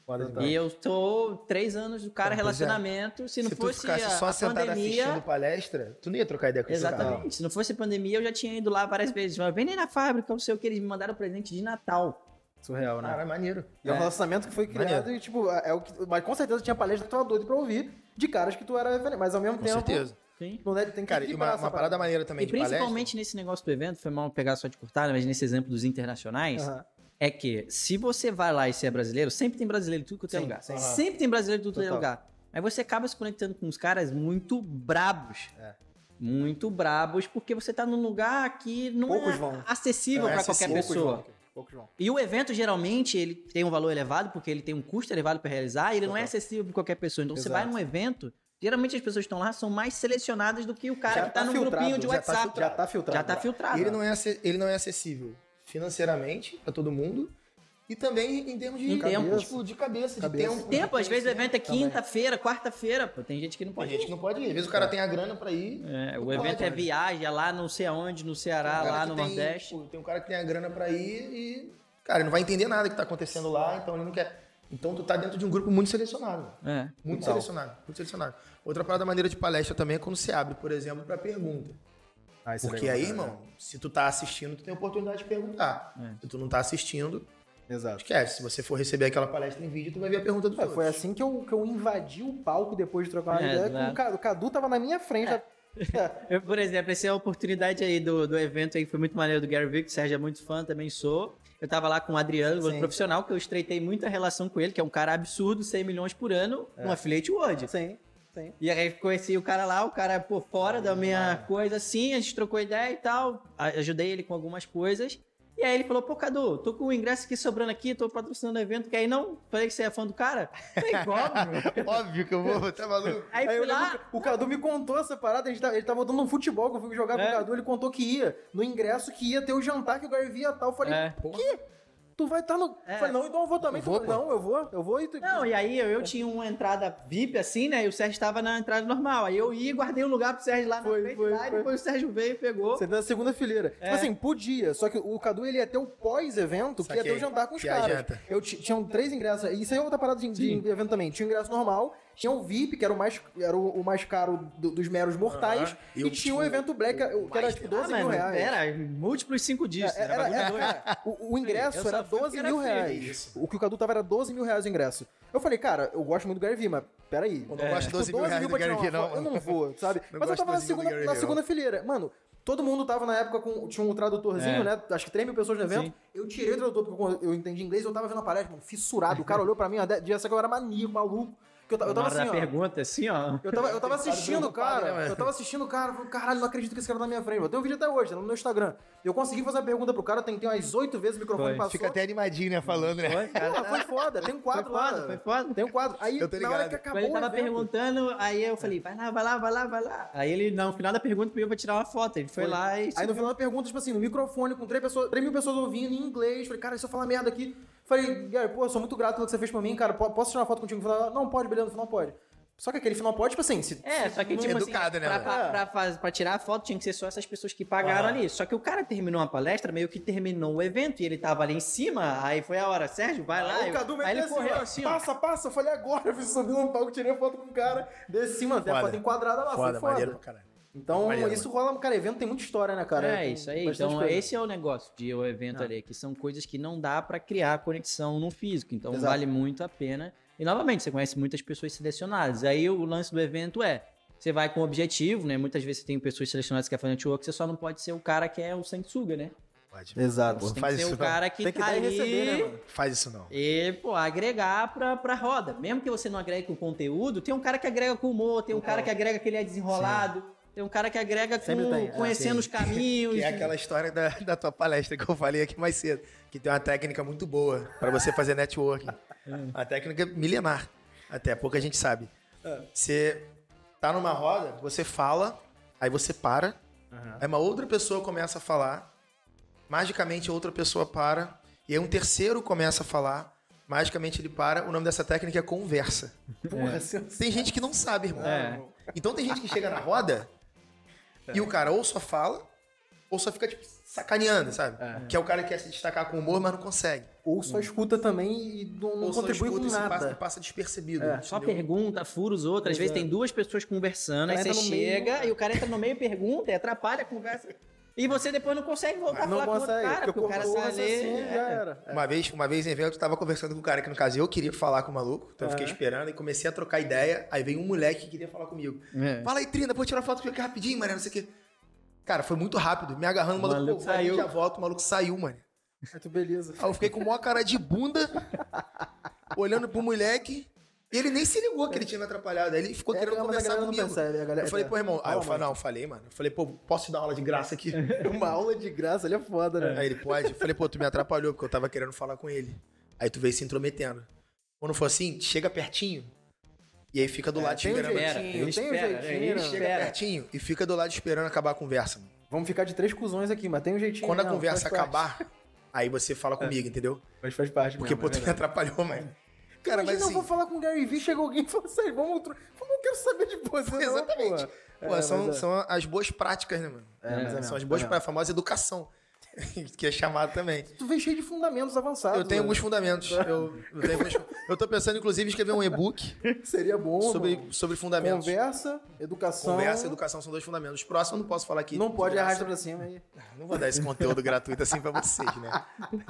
E eu tô três anos do cara Então, é. relacionamento. Se não fosse ficasse a, só a sentado pandemia. assistindo palestra, tu não ia trocar ideia com esse cara. Exatamente. Se não fosse pandemia, eu já tinha ido lá várias vezes. Mas vem nem na fábrica, não sei o que. Eles me mandaram presente de Natal. Surreal, né? Cara, maneiro. E é um É. relacionamento que foi criado Maneiro. e, tipo, é o que. Mas com certeza tinha palestra que tu tava doido pra ouvir de caras que tu era referente. Mas ao mesmo Com tempo. certeza. Sim. Não é, tem que Cara, e equilibrar uma, essa uma parada maneira também E de principalmente nesse negócio do evento, foi mal pegar só de cortar, mas nesse exemplo dos internacionais, Aham. é que se você vai lá e você é brasileiro, sempre tem brasileiro em tudo quanto é Sim, lugar. sim. Sempre tem brasileiro em tudo quanto é Total. lugar. Aí você acaba se conectando com uns caras muito brabos. É. Muito brabos, porque você tá num lugar que não Poucos é vão. acessível é pra qualquer. Poucos pessoa. vão, Poucos vão. E o evento, geralmente, ele tem um valor elevado, porque ele tem um custo elevado para realizar, e ele não é Total. acessível para qualquer pessoa. Então, você Exato. vai num evento, geralmente as pessoas que estão lá são mais selecionadas do que o cara Já que tá, tá filtrado, grupinho de já tá WhatsApp. Já tá filtrado. Já tá filtrado. E ele não é, ele não é acessível financeiramente pra todo mundo e também em termos de, Em tempo. tipo, de cabeça, de Cabeça. tempo. Tempo, às vezes o evento é quinta-feira, quarta-feira, pô. Tem gente que não Tem pode gente ir. que não pode ir. Às vezes o cara tem a grana pra ir. É, o evento pode, é né? viagem, é lá não sei aonde, no Ceará, Tem um lá no tem, Nordeste. tipo, tem um cara que tem a grana pra ir e, cara, ele não vai entender nada que tá acontecendo lá, então ele não quer. Então tu tá dentro de um grupo muito selecionado. É. Muito Total. selecionado, muito selecionado. Outra parada maneira de palestra também é quando você abre, por exemplo, pra pergunta. Ah, isso é Porque legal, aí, cara. irmão, se tu tá assistindo, tu tem a oportunidade de perguntar. É. Se tu não tá assistindo, Exato. esquece. Se você for receber aquela palestra em vídeo, tu vai ver a pergunta do É, foi assim que eu, que eu invadi o palco depois de trocar uma É, ideia exato. o Cadu. O Cadu tava na minha frente. É. Eu, por exemplo, essa é a oportunidade aí do, do evento aí, que foi muito maneiro do Gary Vee, que o Sérgio é muito fã, também sou. Eu tava lá com o Adriano, outro Sim. profissional, que eu estreitei muita relação com ele, que é um cara absurdo, 100 milhões por ano, no Affiliate World. Sim, sim. E aí conheci o cara lá, o cara, pô, fora da minha coisa assim, a gente trocou ideia e tal, ajudei ele com algumas coisas. E aí ele falou, pô, Cadu, tô com o ingresso aqui sobrando aqui, tô patrocinando o evento, que aí não? Falei que você é fã do cara? Falei, óbvio. Óbvio que eu vou, tá maluco? Aí Aí fui lá, lembro o Cadu me contou essa parada, a gente tá- ele tava dando um futebol que eu fui jogar com É. o Cadu, ele contou que ia, no ingresso que ia ter o jantar que o Gary via tal. Eu falei, É. que? Tu vai estar no. É. Eu falei, não, então eu vou também. Eu vou, não, eu vou, eu vou e tu. Não, e aí eu, eu tinha uma entrada VIP assim, né? E o Sérgio estava na entrada normal. Aí eu ia e guardei um lugar pro Sérgio lá na Foi, frente foi, lá, foi. e depois o Sérgio veio e pegou. Você tá na segunda fileira. É. Tipo assim, podia, só que o Cadu ele ia ter o pós-evento, que ia ter o jantar com os Que caras. Eu ti- tinham três ingressos. Isso aí é outra parada de, de evento também. Tinha o ingresso normal, tinha o VIP, que era o mais, era o, o mais caro do- dos meros mortais, Aham. e, E o, tinha o tipo, evento Black, que era tipo 12 Ah, mil mas reais. Era múltiplos cinco dígitos. É, Era, era- era- doido. era- o, o ingresso era fui 12 porque mil era reais. Isso. O que o Cadu tava era 12 mil reais o ingresso. Eu falei, cara, eu gosto muito do Gary Vee, mas peraí. Eu não gosto de 12 mil reais do pra tirar Gary Vee, uma foto, não. Eu não vou, sabe? Não mas eu tava na de 12 mil do segunda, na segunda fileira. Mano, todo mundo tava na época com. Tinha um tradutorzinho, É. né? Acho que 3 mil pessoas no evento. Sim. Eu tirei o tradutor porque eu entendi inglês, eu tava vendo a palestra, mano, fissurado. O cara olhou pra mim, dia que eu era maníaco, maluco. Que eu, eu tava assim, ó. pergunta, assim, ó. Eu tava, eu tava assistindo cara, né, eu tava assistindo o cara, falei, caralho, não acredito que esse cara tá na minha frente. Eu tenho um vídeo até hoje, tá no meu Instagram. Eu consegui fazer a pergunta pro cara, tentei umas oito vezes, o microfone Foi. passou. Fica até animadinho, né, falando, né? Foi. Porra, foi foda, tem um quadro Foi foda, lá. foi foda. Tem um quadro. Aí, Eu tô na hora que acabou ele tava evento, perguntando, aí eu falei, vai lá, vai lá, vai lá, vai lá. Aí ele, no final da pergunta, pediu pra tirar uma foto. Ele foi, Foi. lá e. Aí no final da pergunta, tipo assim, no microfone, com três, pessoas, três mil pessoas ouvindo em inglês. Falei, cara, se eu falar merda aqui. Falei, Gary, pô, eu sou muito grato pelo que você fez pra mim, cara. po- Posso tirar uma foto contigo no final? Não, pode, beleza, no final pode. Só que aquele final pode, tipo assim, se, É, só que tipo Educado, assim, né, pra, mano? pra, pra pra tirar a foto tinha que ser só essas pessoas que pagaram ali. Só que o cara terminou a palestra, meio que terminou o evento e ele tava ali em cima, aí foi a hora, Sérgio, vai lá. Aí Eu- o Cadu aí ele assim, correu assim, ó. passa, passa. Eu falei, agora, eu fui subir no palco, tirei a foto com o cara, desci, mano, tem a foto enquadrada lá, Foda, foi foda. maneiro pra caralho. Então, isso rola, cara, evento tem muita história, né, cara? É Tem isso aí. Então, coisa. esse é o negócio de o evento Ah. ali, que são coisas que não dá pra criar conexão no físico. Então, Exato. vale muito a pena. E, novamente, você conhece muitas pessoas selecionadas. Aí, o lance do evento é, você vai com objetivo, né? Muitas vezes você tem pessoas selecionadas que quer fazer network, você só não pode ser o cara que é o sanguessuga, né? Pode. Exato. Você tem faz que ser isso o não. cara que Tem que tá ali... receber, né, mano? Faz isso não. E, pô, agregar pra, pra roda. Mesmo que você não agregue com conteúdo, tem um cara que agrega com humor, tem um cara que agrega que ele é desenrolado, tem um cara que agrega com é, conhecendo sim. os caminhos. Que é aquela história da, da tua palestra que eu falei aqui mais cedo. Que tem uma técnica muito boa pra você fazer networking. Uma técnica milenar. Até pouca gente sabe. Você tá numa roda, você fala, aí você para, aí uma outra pessoa começa a falar, magicamente outra pessoa para, e aí um terceiro começa a falar, magicamente ele para. O nome dessa técnica é conversa. Porra, você- Tem gente que não sabe, irmão. É. Então tem gente que chega na roda e o cara ou só fala, ou só fica, tipo, sacaneando, sabe? Que é o cara que quer se destacar com humor, mas não consegue. Ou só escuta também e não, não contribui escuta com e nada. passa, passa despercebido. É, Só pergunta, fura os outros. Às vezes tem duas pessoas conversando, aí você meio, chega cara. e o cara entra no meio e pergunta, e atrapalha a conversa. E você depois não consegue voltar a Não falar com o consegue, outro cara, porque o cara o ali. raciocínio, já é. era. Uma vez, uma vez em evento, eu tava conversando com um cara que, no caso, eu queria falar com o maluco, então eu fiquei esperando e comecei a trocar ideia. Aí veio um moleque que queria falar comigo. É. Fala aí, Trina, vou tirar foto aqui rapidinho, mano, não sei o quê. Cara, foi muito rápido, me agarrando, o maluco, maluco pô, saiu. já volto, o maluco saiu, mano. Muito beleza. Aí eu fiquei com maior cara de bunda, olhando pro moleque. E ele nem se ligou que ele tinha me atrapalhado. Aí ele ficou É, querendo a conversar comigo. percebe, a galera- eu falei, pô, irmão. Aí eu falei, não, eu falei, mano. Eu falei, pô, posso te dar uma aula de graça aqui? Uma aula de graça, ele é foda, né? Aí ele, pode? Eu falei, pô, tu me atrapalhou, porque eu tava querendo falar com ele. Aí tu veio se intrometendo. Quando for assim, chega pertinho. E aí fica do lado tem um esperando. jeitinho, ele tem um espera, jeitinho. ele né? Chega Espera. pertinho e fica do lado esperando acabar a conversa. mano. Vamos ficar de três cuzões aqui, mas tem um jeitinho. Quando a não, conversa faz parte. acabar, aí você fala comigo, entendeu? Mas faz parte Porque, mesmo, pô, é tu me atrapalhou, mano. Cara, Imagina, mas eu assim... vou falar com o Gary Vee, chega alguém e fala assim, vamos... tro- Eu não quero saber de você, não, Exatamente. pô. Pô, É, são, é. são as boas práticas, né, mano? É, mas é são as é boas mesmo. práticas, a famosa educação. que é chamado também. Tu vem cheio de fundamentos avançados. Eu tenho mano. alguns fundamentos. Eu, eu, tenho alguns- eu tô pensando, inclusive, em escrever um e-book Seria bom, sobre, mano. sobre fundamentos. Conversa, educação... Conversa e educação são dois fundamentos. Os próximos eu não posso falar aqui. Não de pode graça. arrastar pra cima aí. Não vou dar esse conteúdo gratuito assim pra vocês, né?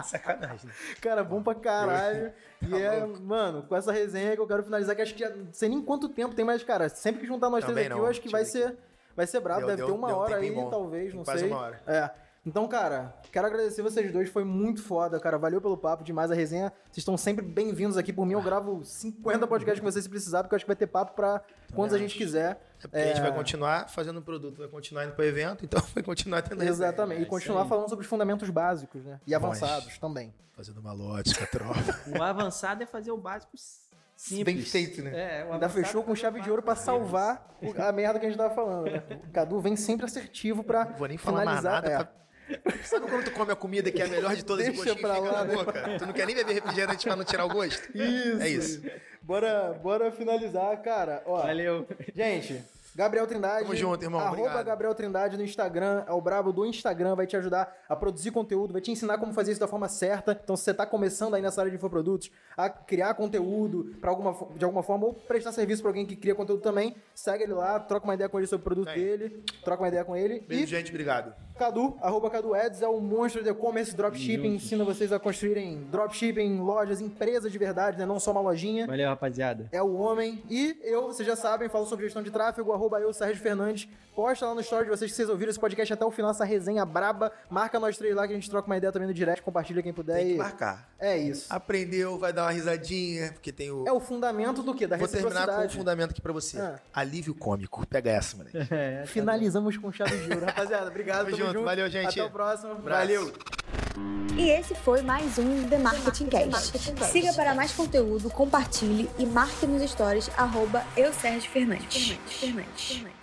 Sacanagem, né? Cara, bom pra caralho. E Tá é, louco. mano, com essa resenha que eu quero finalizar, que acho que já não sei nem quanto tempo tem, mas, cara, sempre que juntar nós Também três aqui, não. eu acho que vai ser, vai ser brabo. Deu- Deve ter deu- uma deu um hora aí, bom. talvez, não Quase sei. uma hora. É. Então, cara, quero agradecer vocês dois, foi muito foda, cara. Valeu pelo papo, demais a resenha. Vocês estão sempre bem-vindos aqui. Por mim, eu gravo 50 podcasts com vocês se precisar, porque eu acho que vai ter papo pra quantos a gente quiser. É porque a gente vai continuar fazendo produto, vai continuar indo pro evento, então vai continuar tendo resenha. Exatamente. é E continuar isso aí. falando sobre os fundamentos básicos, né? E avançados também. Fazendo uma lógica, tropa. O avançado é fazer o básico simples. Bem feito, né? É, o Ainda fechou com é chave de ouro pra salvar o- a merda que a gente tava falando, né? O Cadu vem sempre assertivo pra Não vou nem falar mais finalizar. nada. é. pra- Sabe quando tu come a comida que é a melhor de todas e o Deixa gostinho pra fica lá, na né? boca? Tu não quer nem beber refrigerante pra não tirar o gosto? Isso. É isso. Bora, bora finalizar, cara. Ó, Valeu. Gente, Gabriel Trindade. Tamo junto, irmão. Arroba Obrigado. Gabriel Trindade no Instagram. É o brabo do Instagram. Vai te ajudar a produzir conteúdo, vai te ensinar como fazer isso da forma certa. Então, se você tá começando aí nessa área de infoprodutos, a criar conteúdo pra alguma, de alguma forma, ou prestar serviço pra alguém que cria conteúdo também, segue ele lá, troca uma ideia com ele sobre o produto Aí. dele, troca uma ideia com ele. Beijo, e gente. Obrigado. Cadu, arroba Cadu Eds, é o monstro de e-commerce dropshipping, ensina vocês a construírem dropshipping, lojas, empresas de verdade, né? Não só uma lojinha. Valeu, rapaziada. É o homem. E eu, vocês já sabem, falo sobre gestão de tráfego, arroba eu, Sérgio Fernandes. Posta lá no story de vocês que vocês ouviram esse podcast até o final, essa resenha braba. Marca nós três lá que a gente troca uma ideia também no direct, compartilha quem puder. Tem que e marcar. é isso. Aprendeu, vai dar uma risadinha, porque tem o... É o fundamento do quê? Da Vou terminar com um reciprocidade. fundamento aqui pra você. Ah. Alívio cômico. Pega essa, moleque. É, Finalizamos com chave de ouro. Rapaziada, obrigado. Tamo tamo junto, valeu, gente. Até o próximo. Abraço. Valeu. E esse foi mais um The Marketing Cast. Siga para mais conteúdo, compartilhe e marque nos stories arroba eu Sérgio Fernandes. Fernandes. much.